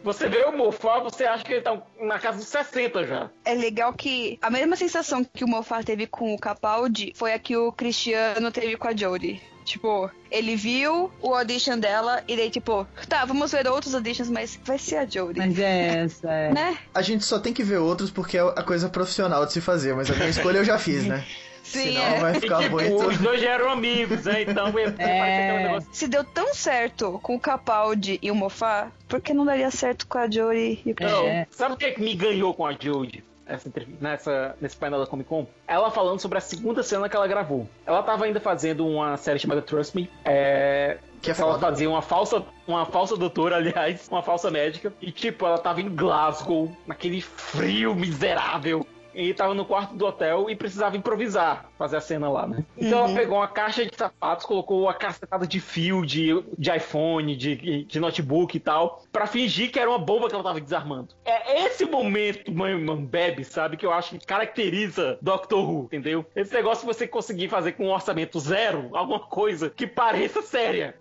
Speaker 3: Você vê o Mofá, você acha que ele tá na casa dos 60 já.
Speaker 1: É legal que a mesma sensação que o Moffat teve com o Capaldi foi a que o Cristiano teve com a Jodie. Tipo, ele viu o audition dela e daí, tipo, tá, vamos ver outros auditions, mas vai ser a Jodie.
Speaker 2: Mas é essa, é.
Speaker 1: Né?
Speaker 4: A gente só tem que ver outros porque é a coisa profissional de se fazer, mas a minha escolha eu já fiz, né?
Speaker 1: Sim,
Speaker 4: Senão
Speaker 1: é.
Speaker 4: vai
Speaker 3: E,
Speaker 4: ficar
Speaker 3: tipo,
Speaker 4: muito.
Speaker 3: os dois já eram amigos, né? Então
Speaker 2: É.
Speaker 3: aquele negócio.
Speaker 1: Se deu tão certo com o Capaldi e o Moffat, por que não daria certo com a Jodie e o
Speaker 3: Não,
Speaker 2: É.
Speaker 3: sabe o que, é que me ganhou com a Jodie? Essa, nessa, nesse painel da Comic Con, ela falando sobre a segunda cena que ela gravou. Ela tava ainda fazendo uma série chamada Trust Me, é,
Speaker 4: Que é
Speaker 3: ela
Speaker 4: foda.
Speaker 3: fazia uma falsa, uma falsa doutora, aliás, uma falsa médica. E tipo, ela tava em Glasgow, naquele frio miserável. E tava no quarto do hotel e precisava improvisar, fazer a cena lá, né? Então ela pegou uma caixa de sapatos, colocou uma cacetada de fio, de, de iPhone, de, de notebook e tal, pra fingir que era uma bomba que ela tava desarmando. É esse momento, mãe, mãe bebe, sabe, que eu acho que caracteriza Doctor Who, entendeu? Esse negócio de você conseguir fazer com um orçamento zero, alguma coisa que pareça séria.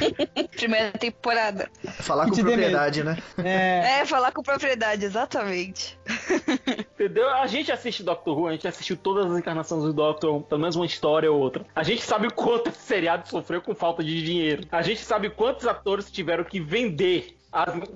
Speaker 1: Primeira temporada.
Speaker 4: Falar com propriedade, né?
Speaker 2: É.
Speaker 1: É, falar com propriedade, exatamente.
Speaker 3: Entendeu? A gente assiste Doctor Who, a gente assistiu todas as encarnações do Doctor, pelo menos uma história ou outra. A gente sabe quanto esse seriado sofreu com falta de dinheiro. A gente sabe quantos atores tiveram que vender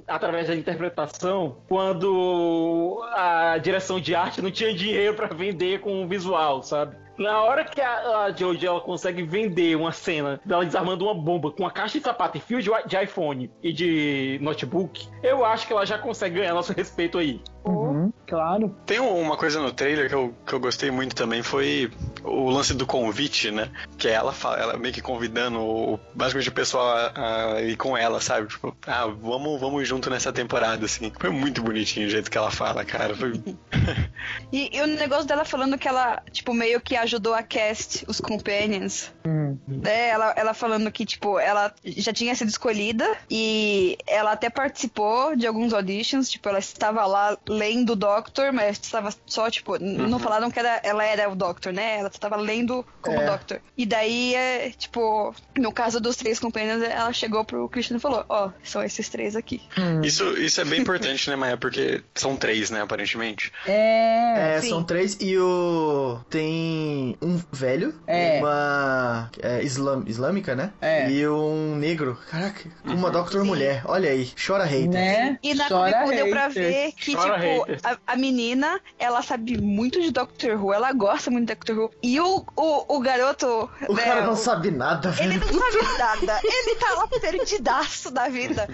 Speaker 3: através da interpretação quando a direção de arte não tinha dinheiro pra vender com o visual, sabe? Na hora que a, a Jojo ela consegue vender uma cena dela desarmando uma bomba com uma caixa de sapato e fio de, de iPhone e de notebook, eu acho que ela já consegue ganhar nosso respeito aí.
Speaker 2: Uhum, claro.
Speaker 5: Tem um- uma coisa no trailer que eu, que eu gostei muito também, foi o lance do convite, né? Que é ela, ela meio que convidando o, basicamente o pessoal a, a ir com ela, sabe? Tipo, ah, vamos, vamos junto nessa temporada, assim. Foi muito bonitinho o jeito que ela fala, cara. Foi...
Speaker 1: E, e o negócio dela falando que ela, tipo, meio que ajudou a cast os companions.
Speaker 2: Hum.
Speaker 1: É, ela, ela falando que, tipo, ela já tinha sido escolhida e ela até participou de alguns auditions, tipo, ela estava lá lendo o Doctor, mas estava só, tipo, n- não falaram que era, ela era o Doctor, né? Ela estava lendo como
Speaker 4: É.
Speaker 1: Doctor. E daí, é, tipo, no caso dos três companions, ela chegou pro Christian e falou, ó, são esses três aqui.
Speaker 5: Isso, isso é bem importante, né, Maia? Porque são três, né, aparentemente.
Speaker 2: É.
Speaker 4: É,
Speaker 1: Sim.
Speaker 4: são três e o. Tem um velho,
Speaker 2: É.
Speaker 4: uma é, islam, islâmica, né?
Speaker 2: É.
Speaker 4: E um negro. Caraca, uma Doctor mulher. Olha aí, chora hater.
Speaker 2: Né?
Speaker 1: E na
Speaker 2: Chora
Speaker 1: Comic deu pra ver que,
Speaker 3: Chora
Speaker 1: tipo, a, a menina, ela sabe muito de Doctor Who, ela gosta muito de Doctor Who. E o, o, o garoto.
Speaker 4: O
Speaker 1: né,
Speaker 4: cara não
Speaker 1: o-
Speaker 4: sabe nada,
Speaker 1: Ele
Speaker 4: velho.
Speaker 1: não sabe nada. Ele tá lá perdidaço da vida.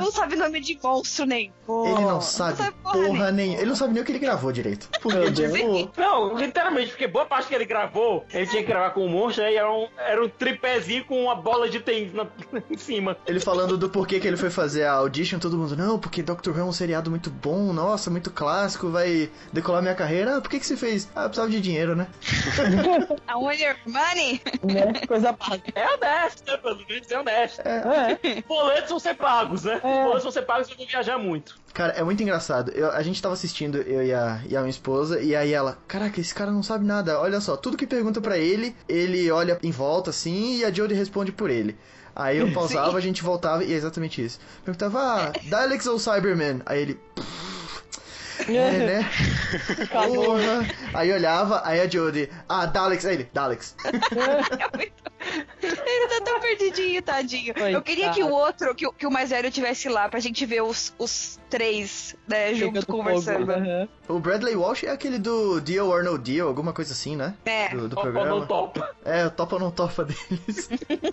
Speaker 1: Não sabe nome de monstro nem.
Speaker 4: Ele não sabe porra nenhuma. Ele não sabe nem o que ele gravou direito. Porque, tipo,
Speaker 3: Não, literalmente, porque boa parte que ele gravou, ele tinha que gravar com um monstro, aí era um, era um tripézinho com uma bola de tênis na- em cima.
Speaker 4: ele falando do porquê que ele foi fazer a audition, todo mundo, não, porque Doctor Who é um seriado muito bom, nossa, muito clássico, vai decolar minha carreira. Ah, por que que você fez? Ah, eu precisava de dinheiro, né?
Speaker 1: I want your money.
Speaker 2: Né? Coisa básica.
Speaker 3: É honesto, né? Pelo menos é honesto.
Speaker 2: É.
Speaker 3: Boletos vão ser pagos, né?
Speaker 2: É.
Speaker 3: Boletos vão ser pagos e eu vou viajar muito.
Speaker 4: Cara, é muito engraçado. Eu- a gente tava assistindo, eu e a, e a minha esposa, e aí ela, caraca, esse cara não sabe nada. Olha só, tudo que pergunta pra ele, ele olha em volta assim e a Jodie responde por ele. Aí eu pausava, a gente voltava e é exatamente isso. Perguntava, ah, Daleks ou Cyberman? Aí ele. É, né? Porra. Aí olhava, aí a Jodie, ah, Daleks, aí ele, Daleks.
Speaker 1: Ele tá tão perdidinho, tadinho. Eu queria que o outro, que, o- que o mais velho tivesse lá pra gente ver os, os três, né, juntos
Speaker 2: Pegando
Speaker 1: conversando.
Speaker 2: fogo.
Speaker 4: O Bradley Walsh é aquele do Deal or No Deal, alguma coisa assim, né?
Speaker 1: É.
Speaker 4: Do, do
Speaker 3: Topa ou não topa.
Speaker 4: É, topa ou não topa deles.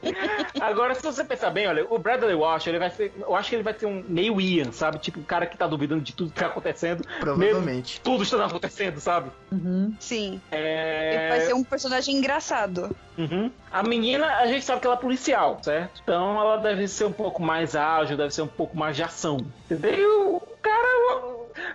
Speaker 3: Agora, se você pensar bem, olha, o Bradley Walsh, ele vai ser. Eu acho que ele vai ser um meio Ian, sabe? Tipo, um cara que tá duvidando de tudo que tá acontecendo.
Speaker 4: Provavelmente.
Speaker 3: Mesmo tudo está acontecendo, sabe?
Speaker 1: Sim. Ele
Speaker 3: É.
Speaker 1: vai ser um personagem engraçado.
Speaker 3: Uhum. A menina, a gente sabe que ela é policial, certo? Então ela deve ser um pouco mais ágil, deve ser um pouco mais de ação. Entendeu? E o cara.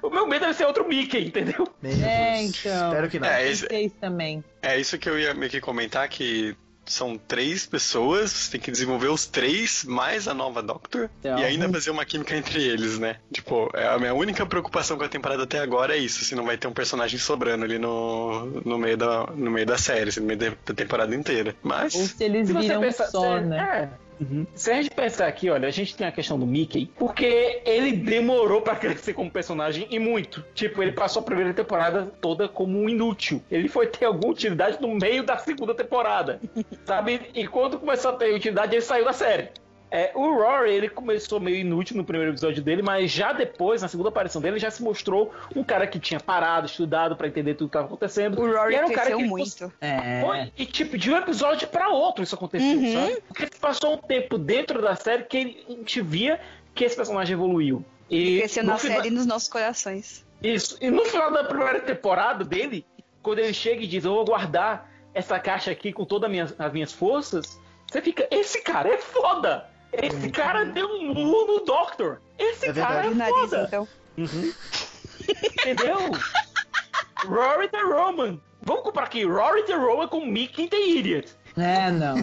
Speaker 3: O, o meu medo deve ser outro Mickey, entendeu?
Speaker 4: Meu
Speaker 2: É,
Speaker 4: Deus.
Speaker 2: então.
Speaker 4: Espero que não.
Speaker 5: É, esse-
Speaker 2: Vocês também.
Speaker 5: É isso que eu ia meio que comentar, que são três pessoas, você tem que desenvolver os três, mais a nova Doctor,
Speaker 2: Então.
Speaker 5: e ainda fazer uma química entre eles, né? Tipo, é a minha única preocupação com a temporada até agora é isso, se não vai ter um personagem sobrando ali no, no, meio, da, no meio da série, no meio da, da temporada inteira. Mas...
Speaker 2: Ou se eles viram
Speaker 3: pensar-
Speaker 2: só,
Speaker 3: se-
Speaker 2: né?
Speaker 3: É. Se a gente pensar aqui, olha, a gente tem a questão do Mickey, porque ele demorou pra crescer como personagem e muito. Tipo, ele passou a primeira temporada toda como um inútil. Ele foi ter alguma utilidade no meio da segunda temporada, sabe? E quando começou a ter utilidade, ele saiu da série. É, o Rory, ele começou meio inútil no primeiro episódio dele, mas já depois, na segunda aparição dele, já se mostrou um cara que tinha parado, estudado pra entender tudo que estava acontecendo.
Speaker 1: O Rory
Speaker 3: E era um cara
Speaker 1: cresceu
Speaker 3: que
Speaker 1: muito.
Speaker 2: É.
Speaker 3: foi, e tipo, de um episódio pra outro isso aconteceu,
Speaker 1: Uhum.
Speaker 3: sabe? Porque passou um tempo dentro da série que ele- a gente via que esse personagem evoluiu. E
Speaker 1: Cresceu na
Speaker 3: final-
Speaker 1: série e nos nossos corações.
Speaker 3: Isso. E no final da primeira temporada dele, quando ele chega e diz, eu vou guardar essa caixa aqui com todas as minhas, as minhas forças, você fica, esse cara é foda! Esse cara deu um murro no Doctor! Esse
Speaker 4: É
Speaker 3: cara é
Speaker 1: nariz,
Speaker 3: foda!
Speaker 1: então.
Speaker 3: Uhum. Entendeu? Rory the Roman. Vamos comprar aqui Rory the Roman com Mickey the Idiot.
Speaker 2: É, não.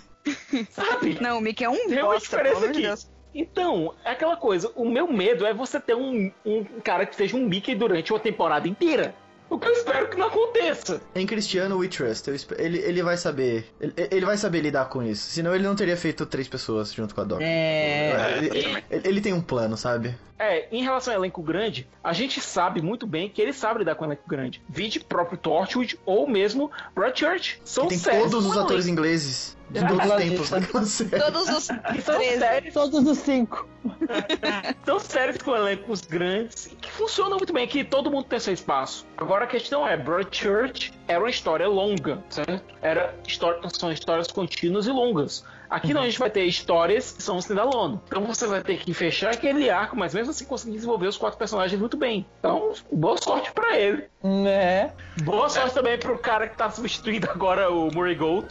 Speaker 3: Sabe?
Speaker 1: Não, o Mickey é um
Speaker 3: Tem uma
Speaker 1: bosta,
Speaker 3: diferença aqui.
Speaker 1: Deus.
Speaker 3: Então, é aquela coisa. O meu medo é você ter um, um cara que seja um Mickey durante uma temporada inteira. O que eu espero que não aconteça.
Speaker 4: Em Cristiano We Trust, eu espe- ele, ele vai saber. Ele, ele vai saber lidar com isso. Senão ele não teria feito três pessoas junto com a Doc.
Speaker 2: É.
Speaker 4: Ele, ele- ele tem um plano, sabe?
Speaker 3: É, em relação ao elenco grande, a gente sabe muito bem que ele sabe lidar com elenco grande. Vide próprio Torchwood ou mesmo Broadchurch. São
Speaker 4: Que tem
Speaker 3: séries
Speaker 4: todos os atores ingleses de todos os tempos daquela série.
Speaker 1: Todos os
Speaker 3: São
Speaker 1: 13.
Speaker 3: séries,
Speaker 2: Todos os cinco.
Speaker 3: são séries com elencos grandes e que funcionam muito bem, que todo mundo tem seu espaço. Agora a questão é, Broadchurch era uma história longa, certo? Era história, são histórias contínuas e longas. Aqui não, a gente vai ter histórias que são standalone. Então você vai ter que fechar aquele arco, mas mesmo assim conseguir desenvolver os quatro personagens muito bem. Então, boa sorte pra ele.
Speaker 2: Né?
Speaker 3: Boa sorte também pro cara que tá substituindo agora o Murray Gold.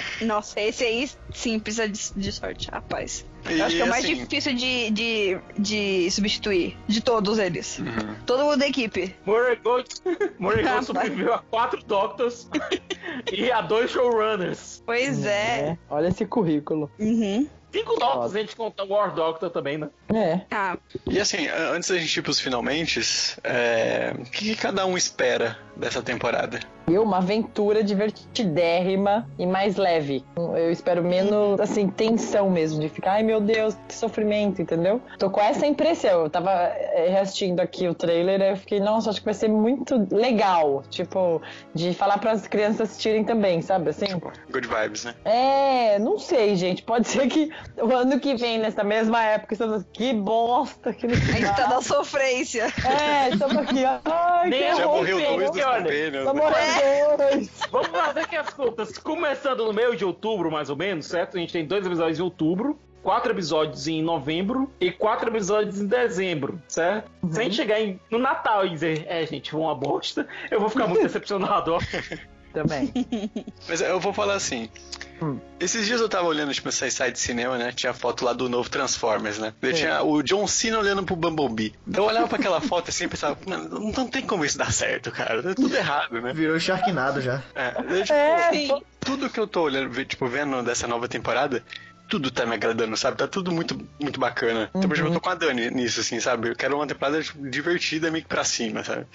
Speaker 1: Nossa, esse aí sim precisa de, de sorte, rapaz.
Speaker 5: E,
Speaker 1: Eu acho que é o mais
Speaker 5: assim,
Speaker 1: difícil de, de, de substituir de todos eles.
Speaker 5: Uhum.
Speaker 1: Todo mundo da equipe.
Speaker 3: Gold
Speaker 1: Rapaz.
Speaker 3: sobreviveu a quatro Doctors e a dois showrunners.
Speaker 1: Pois é.
Speaker 2: Olha esse currículo.
Speaker 1: Uhum.
Speaker 3: Cinco Doctors, a gente conta o War Doctor também, né?
Speaker 2: É.
Speaker 1: Ah,
Speaker 5: E assim, antes da gente ir pros finalmente, é, o que, que cada um espera dessa temporada?
Speaker 2: E uma aventura divertidérrima e mais leve. Eu espero menos, assim, tensão mesmo, de ficar, ai meu Deus, que sofrimento, entendeu? Tô com essa impressão. Eu tava eh, reassistindo aqui o trailer e eu fiquei, nossa, acho que vai ser muito legal. Tipo, de falar pras crianças assistirem também, sabe? Assim.
Speaker 5: Good vibes, né?
Speaker 2: É, não sei, gente. Pode ser que o ano que vem, nessa mesma época, estamos que bosta, que
Speaker 1: a gente tá na sofrência.
Speaker 2: É, estamos aqui, ai,
Speaker 3: Nem
Speaker 2: que
Speaker 5: Já
Speaker 2: horror,
Speaker 5: morreu dois dos
Speaker 3: olha,
Speaker 2: Tá
Speaker 5: né?
Speaker 2: morrendo.
Speaker 3: Vamos fazer aqui as contas. Começando no meio de outubro, mais ou menos, certo? A gente tem dois episódios em outubro, quatro episódios em novembro e quatro episódios em dezembro, certo? Se a gente chegar em- no Natal e dizer, é, gente, foi uma bosta, eu vou ficar muito decepcionado, ó.
Speaker 2: Também.
Speaker 5: Mas eu vou falar assim.
Speaker 2: Hum.
Speaker 5: Esses dias eu tava olhando, tipo, essa site de cinema, né? Tinha foto lá do novo Transformers, né? Daí tinha o John Cena olhando pro Bumblebee. Então eu olhava pra aquela foto assim e pensava, "Mano, não, não tem como isso dar certo, cara. Tá tudo errado, né?
Speaker 4: Virou Sharknado já.
Speaker 5: É, daí, tipo,
Speaker 2: É,
Speaker 5: tudo que eu tô olhando, tipo, vendo dessa nova temporada, tudo tá me agradando, sabe? Tá tudo muito, muito bacana. Então, por exemplo, eu tô com a Dani nisso, assim, sabe? Eu quero uma temporada tipo, divertida, meio que pra cima, sabe?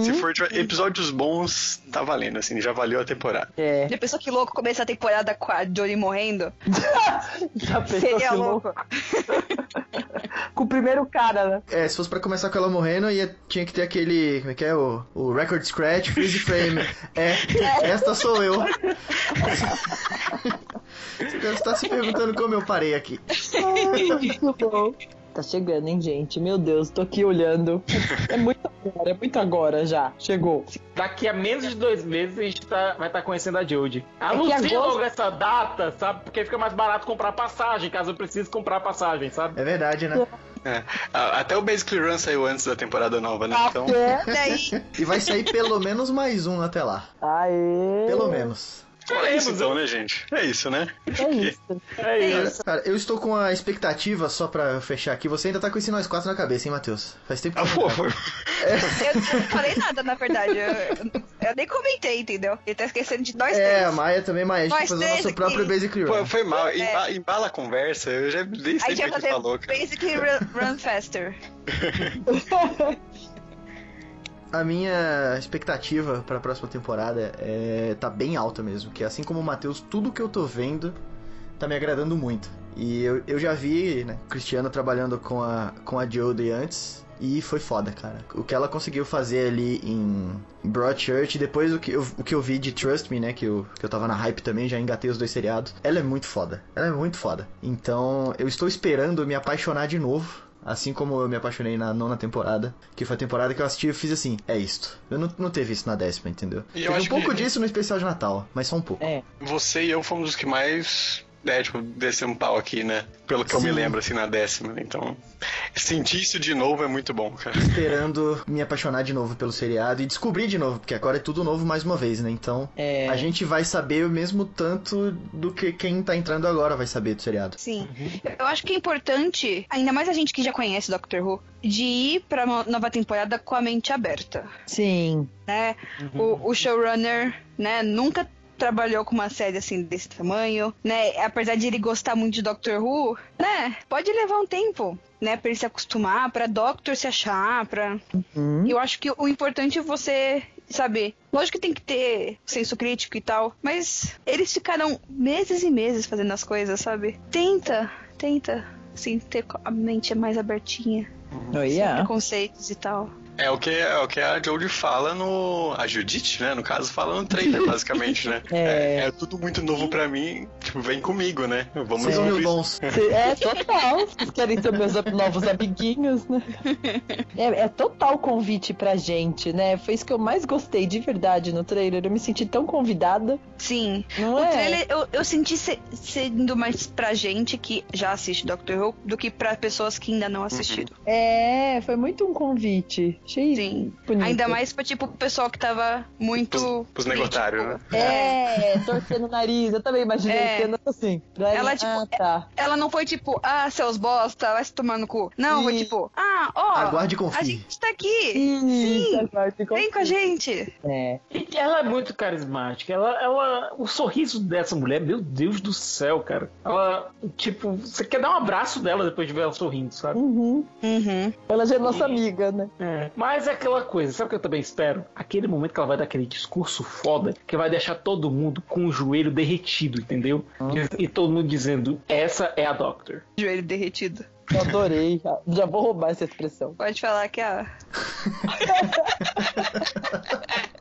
Speaker 5: Se for tipo, episódios bons, tá valendo, assim, já valeu a temporada.
Speaker 2: É.
Speaker 1: Já pensou que louco começar a temporada com a Jory morrendo?
Speaker 2: Já pensou
Speaker 1: Seria
Speaker 2: que
Speaker 1: louco.
Speaker 2: Com o primeiro cara, né?
Speaker 4: É, se fosse pra começar com ela morrendo, ia, tinha que ter aquele. Como é que é? O, o record scratch, freeze frame. É, esta sou eu. Você deve estar se perguntando como eu parei aqui.
Speaker 2: Muito bom. Tá chegando, hein, gente? Meu Deus, tô aqui olhando. É muito agora, é muito agora já. Chegou.
Speaker 3: Daqui a menos de dois meses a gente tá- vai estar conhecendo a Jodie. Anuncia
Speaker 2: agosto-
Speaker 3: logo essa data, sabe? Porque fica mais barato comprar passagem, caso eu precise comprar passagem, sabe?
Speaker 4: É verdade, né?
Speaker 5: É. Até o Basically Run saiu antes da temporada nova, né? Então.
Speaker 4: E vai sair pelo menos mais um até lá.
Speaker 2: Aê!
Speaker 4: Pelo menos.
Speaker 5: É isso então, né, gente? É isso, né?
Speaker 2: É isso.
Speaker 3: É
Speaker 1: é
Speaker 3: isso.
Speaker 4: Cara, eu estou com a expectativa, só pra fechar aqui. Você ainda tá com esse nós quatro na cabeça, hein, Matheus? Faz tempo que
Speaker 5: Ah, pô,
Speaker 4: tá.
Speaker 1: Eu não falei nada, na verdade. Eu, eu nem comentei, entendeu? Ele tá esquecendo de nós
Speaker 4: É, a
Speaker 1: três.
Speaker 4: Maia também, Maia. A gente tem que
Speaker 1: Nós
Speaker 4: fazer o nosso
Speaker 1: aqui.
Speaker 4: próprio Basic Run.
Speaker 5: Pô, foi mal.
Speaker 1: É.
Speaker 5: Emba- Embala a conversa, eu já nem
Speaker 1: A
Speaker 5: sei o que
Speaker 1: fazer
Speaker 5: falou, cara.
Speaker 1: Basically Run, run Faster.
Speaker 4: A minha expectativa pra próxima temporada é tá bem alta mesmo, que assim como o Matheus, tudo que eu tô vendo tá me agradando muito. E eu, eu já vi, né, Cristiano trabalhando com a, com a Jodie antes, e foi foda, cara. O que ela conseguiu fazer ali em Broadchurch, depois o que eu, o que eu vi de Trust Me, né, que eu, que eu tava na hype também, já engatei os dois seriados, ela é muito foda. Ela é muito foda. Então, eu estou esperando me apaixonar de novo Assim como eu me apaixonei na nona temporada, que foi a temporada que eu assisti e fiz assim, é isto. Eu não, não teve isso na décima, entendeu?
Speaker 5: E eu
Speaker 4: Teve um
Speaker 5: acho
Speaker 4: pouco
Speaker 5: que-
Speaker 4: disso no especial de Natal, mas só um pouco.
Speaker 2: É.
Speaker 5: Você e eu fomos os que mais É, tipo, descer um pau aqui, né? Pelo que eu me
Speaker 4: Sim.
Speaker 5: lembro, assim, na décima. Então, sentir isso de novo é muito bom, cara.
Speaker 4: Esperando me apaixonar de novo pelo seriado e descobrir de novo, porque agora é tudo novo mais uma vez, né? Então,
Speaker 2: É.
Speaker 4: a gente vai saber o mesmo tanto do que quem tá entrando agora vai saber do seriado.
Speaker 1: Sim. Eu acho que é importante, ainda mais a gente que já conhece Doctor Who, de ir pra nova temporada com a mente aberta.
Speaker 2: Sim.
Speaker 1: né? O, o showrunner, né, nunca trabalhou com uma série assim desse tamanho, né? Apesar de ele gostar muito de Doctor Who, né? Pode levar um tempo, né, para ele se acostumar, pra Doctor se achar, pra
Speaker 2: Uhum.
Speaker 1: Eu acho que o importante é você saber. Lógico que tem que ter senso crítico e tal, mas eles ficaram meses e meses fazendo as coisas, sabe? Tenta, tenta, assim, ter a mente mais abertinha,
Speaker 2: Oh,
Speaker 1: sem
Speaker 2: yeah.
Speaker 1: preconceitos e tal.
Speaker 5: É o que, é o que a Jodie fala no. A Judith, né? No caso, fala no trailer, basicamente, né?
Speaker 2: É.
Speaker 5: É, tudo muito novo pra mim. Tipo, vem comigo, né? Vamos
Speaker 4: Vocês são meus
Speaker 5: ouvir.
Speaker 4: bons.
Speaker 2: É total. Vocês querem ser meus novos amiguinhos, né? É, é total convite pra gente, né? Foi isso que eu mais gostei de verdade no trailer. Eu me senti tão convidada.
Speaker 1: Sim,
Speaker 2: Não
Speaker 1: O
Speaker 2: é?
Speaker 1: trailer eu, eu senti se- sendo mais pra gente que já assiste Doctor Who do que pra pessoas que ainda não assistiram.
Speaker 2: É, foi muito um convite. Achei
Speaker 1: Sim.
Speaker 2: bonito.
Speaker 1: Ainda mais pra tipo o pessoal que tava muito.
Speaker 5: Pros, pros negotários, né?
Speaker 2: É, torcendo o nariz. Eu também imaginei
Speaker 1: É.
Speaker 2: sendo assim. Pra
Speaker 1: Ela,
Speaker 2: ele-
Speaker 1: tipo,
Speaker 2: ah, tá.
Speaker 1: Ela não foi tipo, ah, seus bosta, vai se tomar no cu. Não, foi
Speaker 2: Sim.
Speaker 1: tipo, ah, ó,
Speaker 4: Aguarde e
Speaker 1: a
Speaker 4: confie.
Speaker 1: gente tá aqui.
Speaker 2: Sim, ficou-
Speaker 1: Vem com a gente.
Speaker 2: É.
Speaker 3: E ela é muito carismática. Ela, ela, o sorriso dessa mulher, meu Deus do céu, cara. Ela, tipo, você quer dar um abraço dela depois de ver ela sorrindo, sabe?
Speaker 2: Uhum.
Speaker 1: Uhum.
Speaker 2: Ela já é nossa amiga, né?
Speaker 3: É. Mas é aquela coisa, sabe o que eu também espero? Aquele momento que ela vai dar aquele discurso foda que vai deixar todo mundo com o joelho derretido, entendeu? E, e todo mundo dizendo: essa é a Doctor.
Speaker 1: Joelho derretido.
Speaker 2: Eu adorei. Já- Já vou roubar essa expressão.
Speaker 1: Pode falar que a.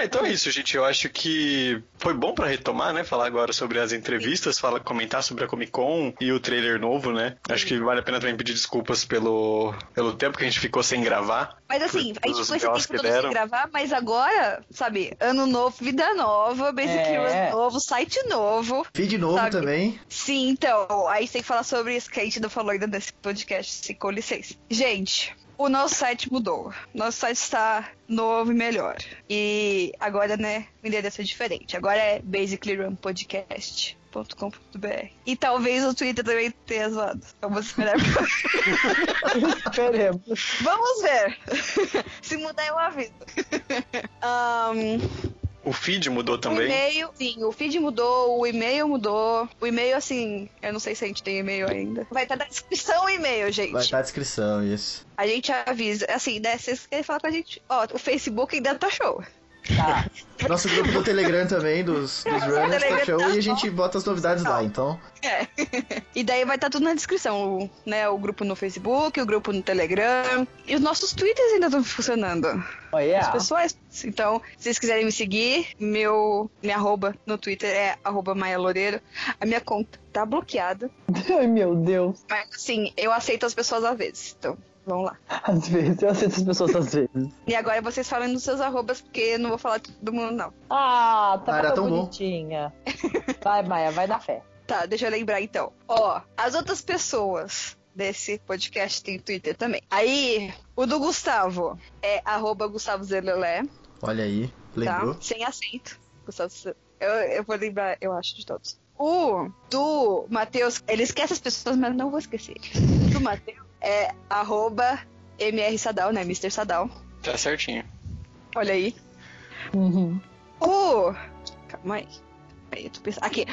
Speaker 5: Ah, então é isso, gente. Eu acho que foi bom pra retomar, né? Falar agora sobre as entrevistas, falar, comentar sobre a Comic Con e o trailer novo, né? Acho que vale a pena também pedir desculpas pelo, pelo tempo que a gente ficou sem gravar.
Speaker 1: Mas assim, a gente ficou esse tempo todo sem
Speaker 5: deram.
Speaker 1: gravar, mas agora, sabe, ano novo, vida nova, Basic
Speaker 2: É.
Speaker 1: Heroes novo, site novo.
Speaker 4: Feed novo
Speaker 1: Sabe?
Speaker 4: também.
Speaker 1: Sim, então, aí você tem que falar sobre isso que a gente não falou ainda nesse podcast, se com licença. Gente, o nosso site mudou. Nosso site está novo e melhor. E agora, né, o endereço é diferente. Agora é basicallyrunpodcast.com.br. E talvez o Twitter também tenha zoado. Vamos esperar.
Speaker 2: Esperemos.
Speaker 1: Vamos ver. se mudar, eu aviso. Ahn,
Speaker 5: O feed mudou
Speaker 1: O
Speaker 5: também.
Speaker 1: e-mail, sim, o feed mudou, o e-mail mudou. O e-mail, assim, eu não sei se a gente tem e-mail ainda. Vai estar na descrição o e-mail, gente.
Speaker 4: Vai estar na descrição, isso.
Speaker 1: A gente avisa. Assim, né? Vocês querem falar com a gente? Ó, o Facebook ainda tá show.
Speaker 2: Tá.
Speaker 4: Nosso grupo do Telegram também, dos, dos runners, tá
Speaker 1: Telegram
Speaker 4: show,
Speaker 1: tá
Speaker 4: e a gente bota as novidades lá, então.
Speaker 1: É. e daí vai estar tudo na descrição, o, né? O grupo no Facebook, o grupo no Telegram. E os nossos Twitters ainda estão funcionando.
Speaker 2: Olha.
Speaker 1: Os pessoais. Então, se vocês quiserem me seguir, meu minha arroba no Twitter é arroba Maia Loureiro. A minha conta tá bloqueada.
Speaker 2: Ai, meu Deus.
Speaker 1: Mas assim, eu aceito as pessoas às vezes. Então, vamos lá.
Speaker 2: Às vezes, eu aceito as pessoas às vezes.
Speaker 1: E agora vocês falam nos seus arrobas, porque eu não vou falar de todo mundo, não.
Speaker 2: Ah, tá
Speaker 4: Ah, era
Speaker 2: tão
Speaker 4: tão bom.
Speaker 2: bonitinha. Vai, Maia, vai na fé.
Speaker 1: Tá, deixa eu lembrar então. Ó, as outras pessoas desse podcast tem Twitter também. Aí, o do Gustavo é arroba Gustavo Zelelé,
Speaker 4: Olha aí,
Speaker 1: tá?
Speaker 4: lembrou?
Speaker 1: Sem acento. Gustavo eu, eu vou lembrar, eu acho, de todos. O do Matheus, ele esquece as pessoas, mas não vou esquecer. O do Matheus é arroba MR Sadal, né? Mr. Sadal.
Speaker 5: Tá certinho.
Speaker 1: Olha aí.
Speaker 2: Uhum.
Speaker 1: O. Calma aí. Aí, eu tô pensando. Aqui.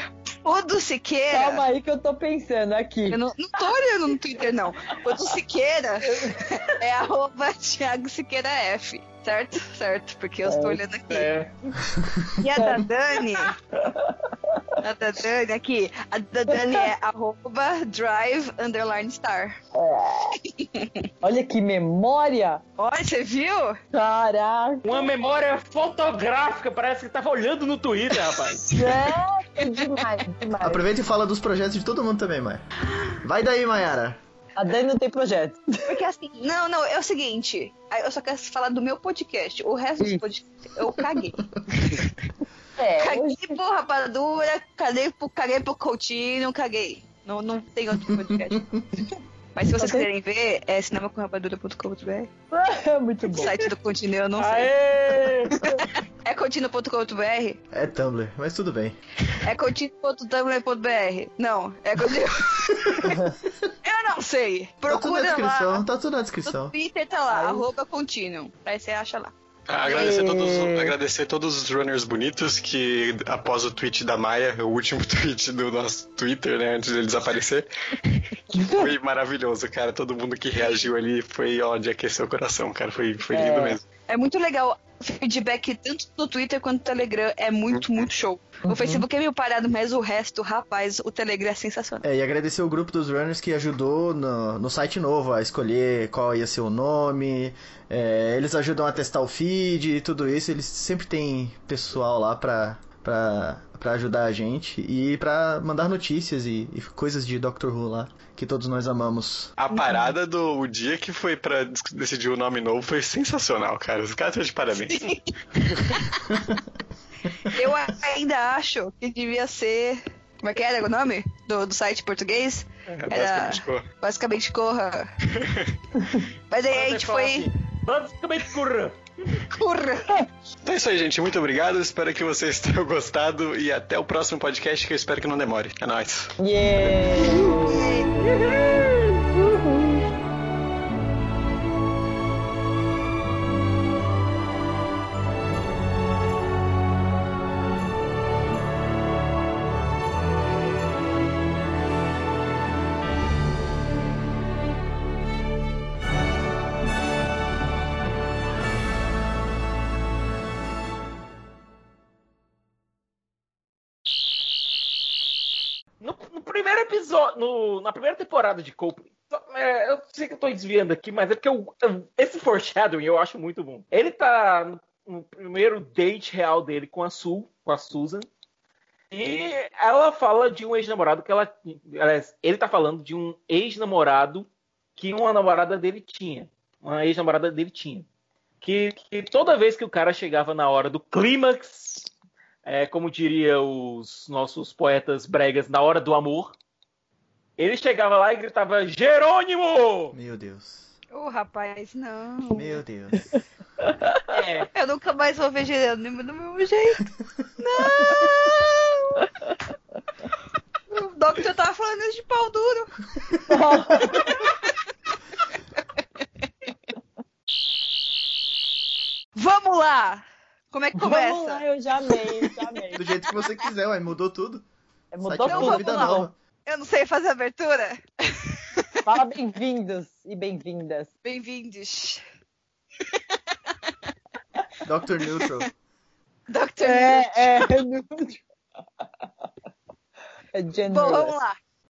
Speaker 1: O do Siqueira.
Speaker 2: Calma aí que eu tô pensando aqui.
Speaker 1: Eu não, não tô olhando no Twitter, não. O do Siqueira é arroba Thiago Siqueira F. Certo? Certo, porque eu estou olhando aqui.
Speaker 3: É.
Speaker 1: E a da Dani. A da Dani aqui. A da Dani é arroba drive underline star.
Speaker 2: Olha que memória.
Speaker 1: Olha, você viu?
Speaker 2: Caraca.
Speaker 3: Uma memória fotográfica, parece que tava olhando no Twitter, rapaz.
Speaker 2: É, demais, demais.
Speaker 4: Aproveita e fala dos projetos de todo mundo também, Maia. Vai daí, Mayara.
Speaker 2: A Dani não tem projeto.
Speaker 1: Porque assim, não, não, é o seguinte. Eu só quero falar do meu podcast. O resto dos podcasts eu caguei.
Speaker 2: É,
Speaker 1: Caguei
Speaker 2: hoje-
Speaker 1: por rapadura, caguei por, caguei por Coutinho, caguei. Não, não tem outro podcast. Mas se vocês
Speaker 2: Mas
Speaker 1: querem ver, é cinemacorrapadura.com.br.
Speaker 2: Muito bom.
Speaker 1: O site do Coutinho eu não sei.
Speaker 3: Aê!
Speaker 1: É coutinho.com.br?
Speaker 4: É Tumblr, mas tudo bem.
Speaker 1: É coutinho.tumblr.br? Não, é coutinho. eu não sei.
Speaker 4: Tá tudo na
Speaker 1: Procura
Speaker 4: descrição,
Speaker 1: lá.
Speaker 4: tá tudo na
Speaker 1: No
Speaker 4: descrição.
Speaker 1: Twitter tá lá, arroba Continuum. Aí você acha lá.
Speaker 5: Agradecer,
Speaker 2: E-
Speaker 5: todos, agradecer todos os runners bonitos que, após o tweet da Maia, o último tweet do nosso Twitter, né, antes dele desaparecer, foi maravilhoso, cara. Todo mundo que reagiu ali foi, ó, de aquecer o coração, cara. Foi, foi
Speaker 2: É.
Speaker 5: lindo mesmo.
Speaker 1: É muito legal. O feedback tanto no Twitter quanto no Telegram é muito, muito show. O Facebook é meio parado, mas o resto, rapaz, o Telegram é sensacional.
Speaker 4: É, e agradecer o grupo dos runners que ajudou no, no site novo a escolher qual ia ser o nome. É, eles ajudam a testar o feed e tudo isso. Eles sempre têm pessoal lá pra, pra, pra ajudar a gente e pra mandar notícias e, e coisas de Doctor Who lá, que todos nós amamos.
Speaker 5: A parada do o dia que foi pra des- decidir o nome novo foi sensacional, cara. Os caras estão de parabéns.
Speaker 1: Eu ainda acho que devia ser. Como é que era o nome do, do site português?
Speaker 5: É,
Speaker 1: Era
Speaker 5: basicamente ficou.
Speaker 1: basicamente corra. Mas aí a gente foi.
Speaker 3: Basicamente curra.
Speaker 5: Então é isso aí, gente. Muito obrigado. Espero que vocês tenham gostado. E até o próximo podcast, que eu espero que não demore. É nóis.
Speaker 2: Yeah.
Speaker 3: Na primeira temporada de só- é, eu sei que eu tô desviando aqui, mas é porque eu- esse foreshadowing eu acho muito bom. Ele tá no, no primeiro date real dele com a Su, com a Susan, e ela fala de um ex-namorado que ela. Ele tá falando de um ex-namorado que uma namorada dele tinha. Uma ex-namorada dele tinha. Que, que toda vez que o cara chegava na hora do clímax, é, como diria os nossos poetas bregas, na hora do amor, ele chegava lá e gritava: Jerônimo!
Speaker 4: Meu Deus.
Speaker 1: Ô, rapaz, não.
Speaker 4: Meu Deus.
Speaker 3: É,
Speaker 1: Eu nunca mais vou ver Jerônimo do mesmo jeito. Não! O Doctor tava falando isso de pau duro. Vamos lá! Como é que começa?
Speaker 2: Vamos lá, eu já amei, já amei.
Speaker 4: Do jeito que você quiser, ué. Mudou tudo.
Speaker 2: É, Mudou
Speaker 1: Então
Speaker 4: novo,
Speaker 1: vamos
Speaker 4: vida
Speaker 1: lá.
Speaker 4: nova.
Speaker 1: Eu não sei fazer abertura.
Speaker 2: Fala bem-vindos e bem-vindas.
Speaker 1: Bem-vindos.
Speaker 4: Dr. Neutral.
Speaker 1: Doctor
Speaker 2: É, é, é generous.
Speaker 1: Bom, vamos lá.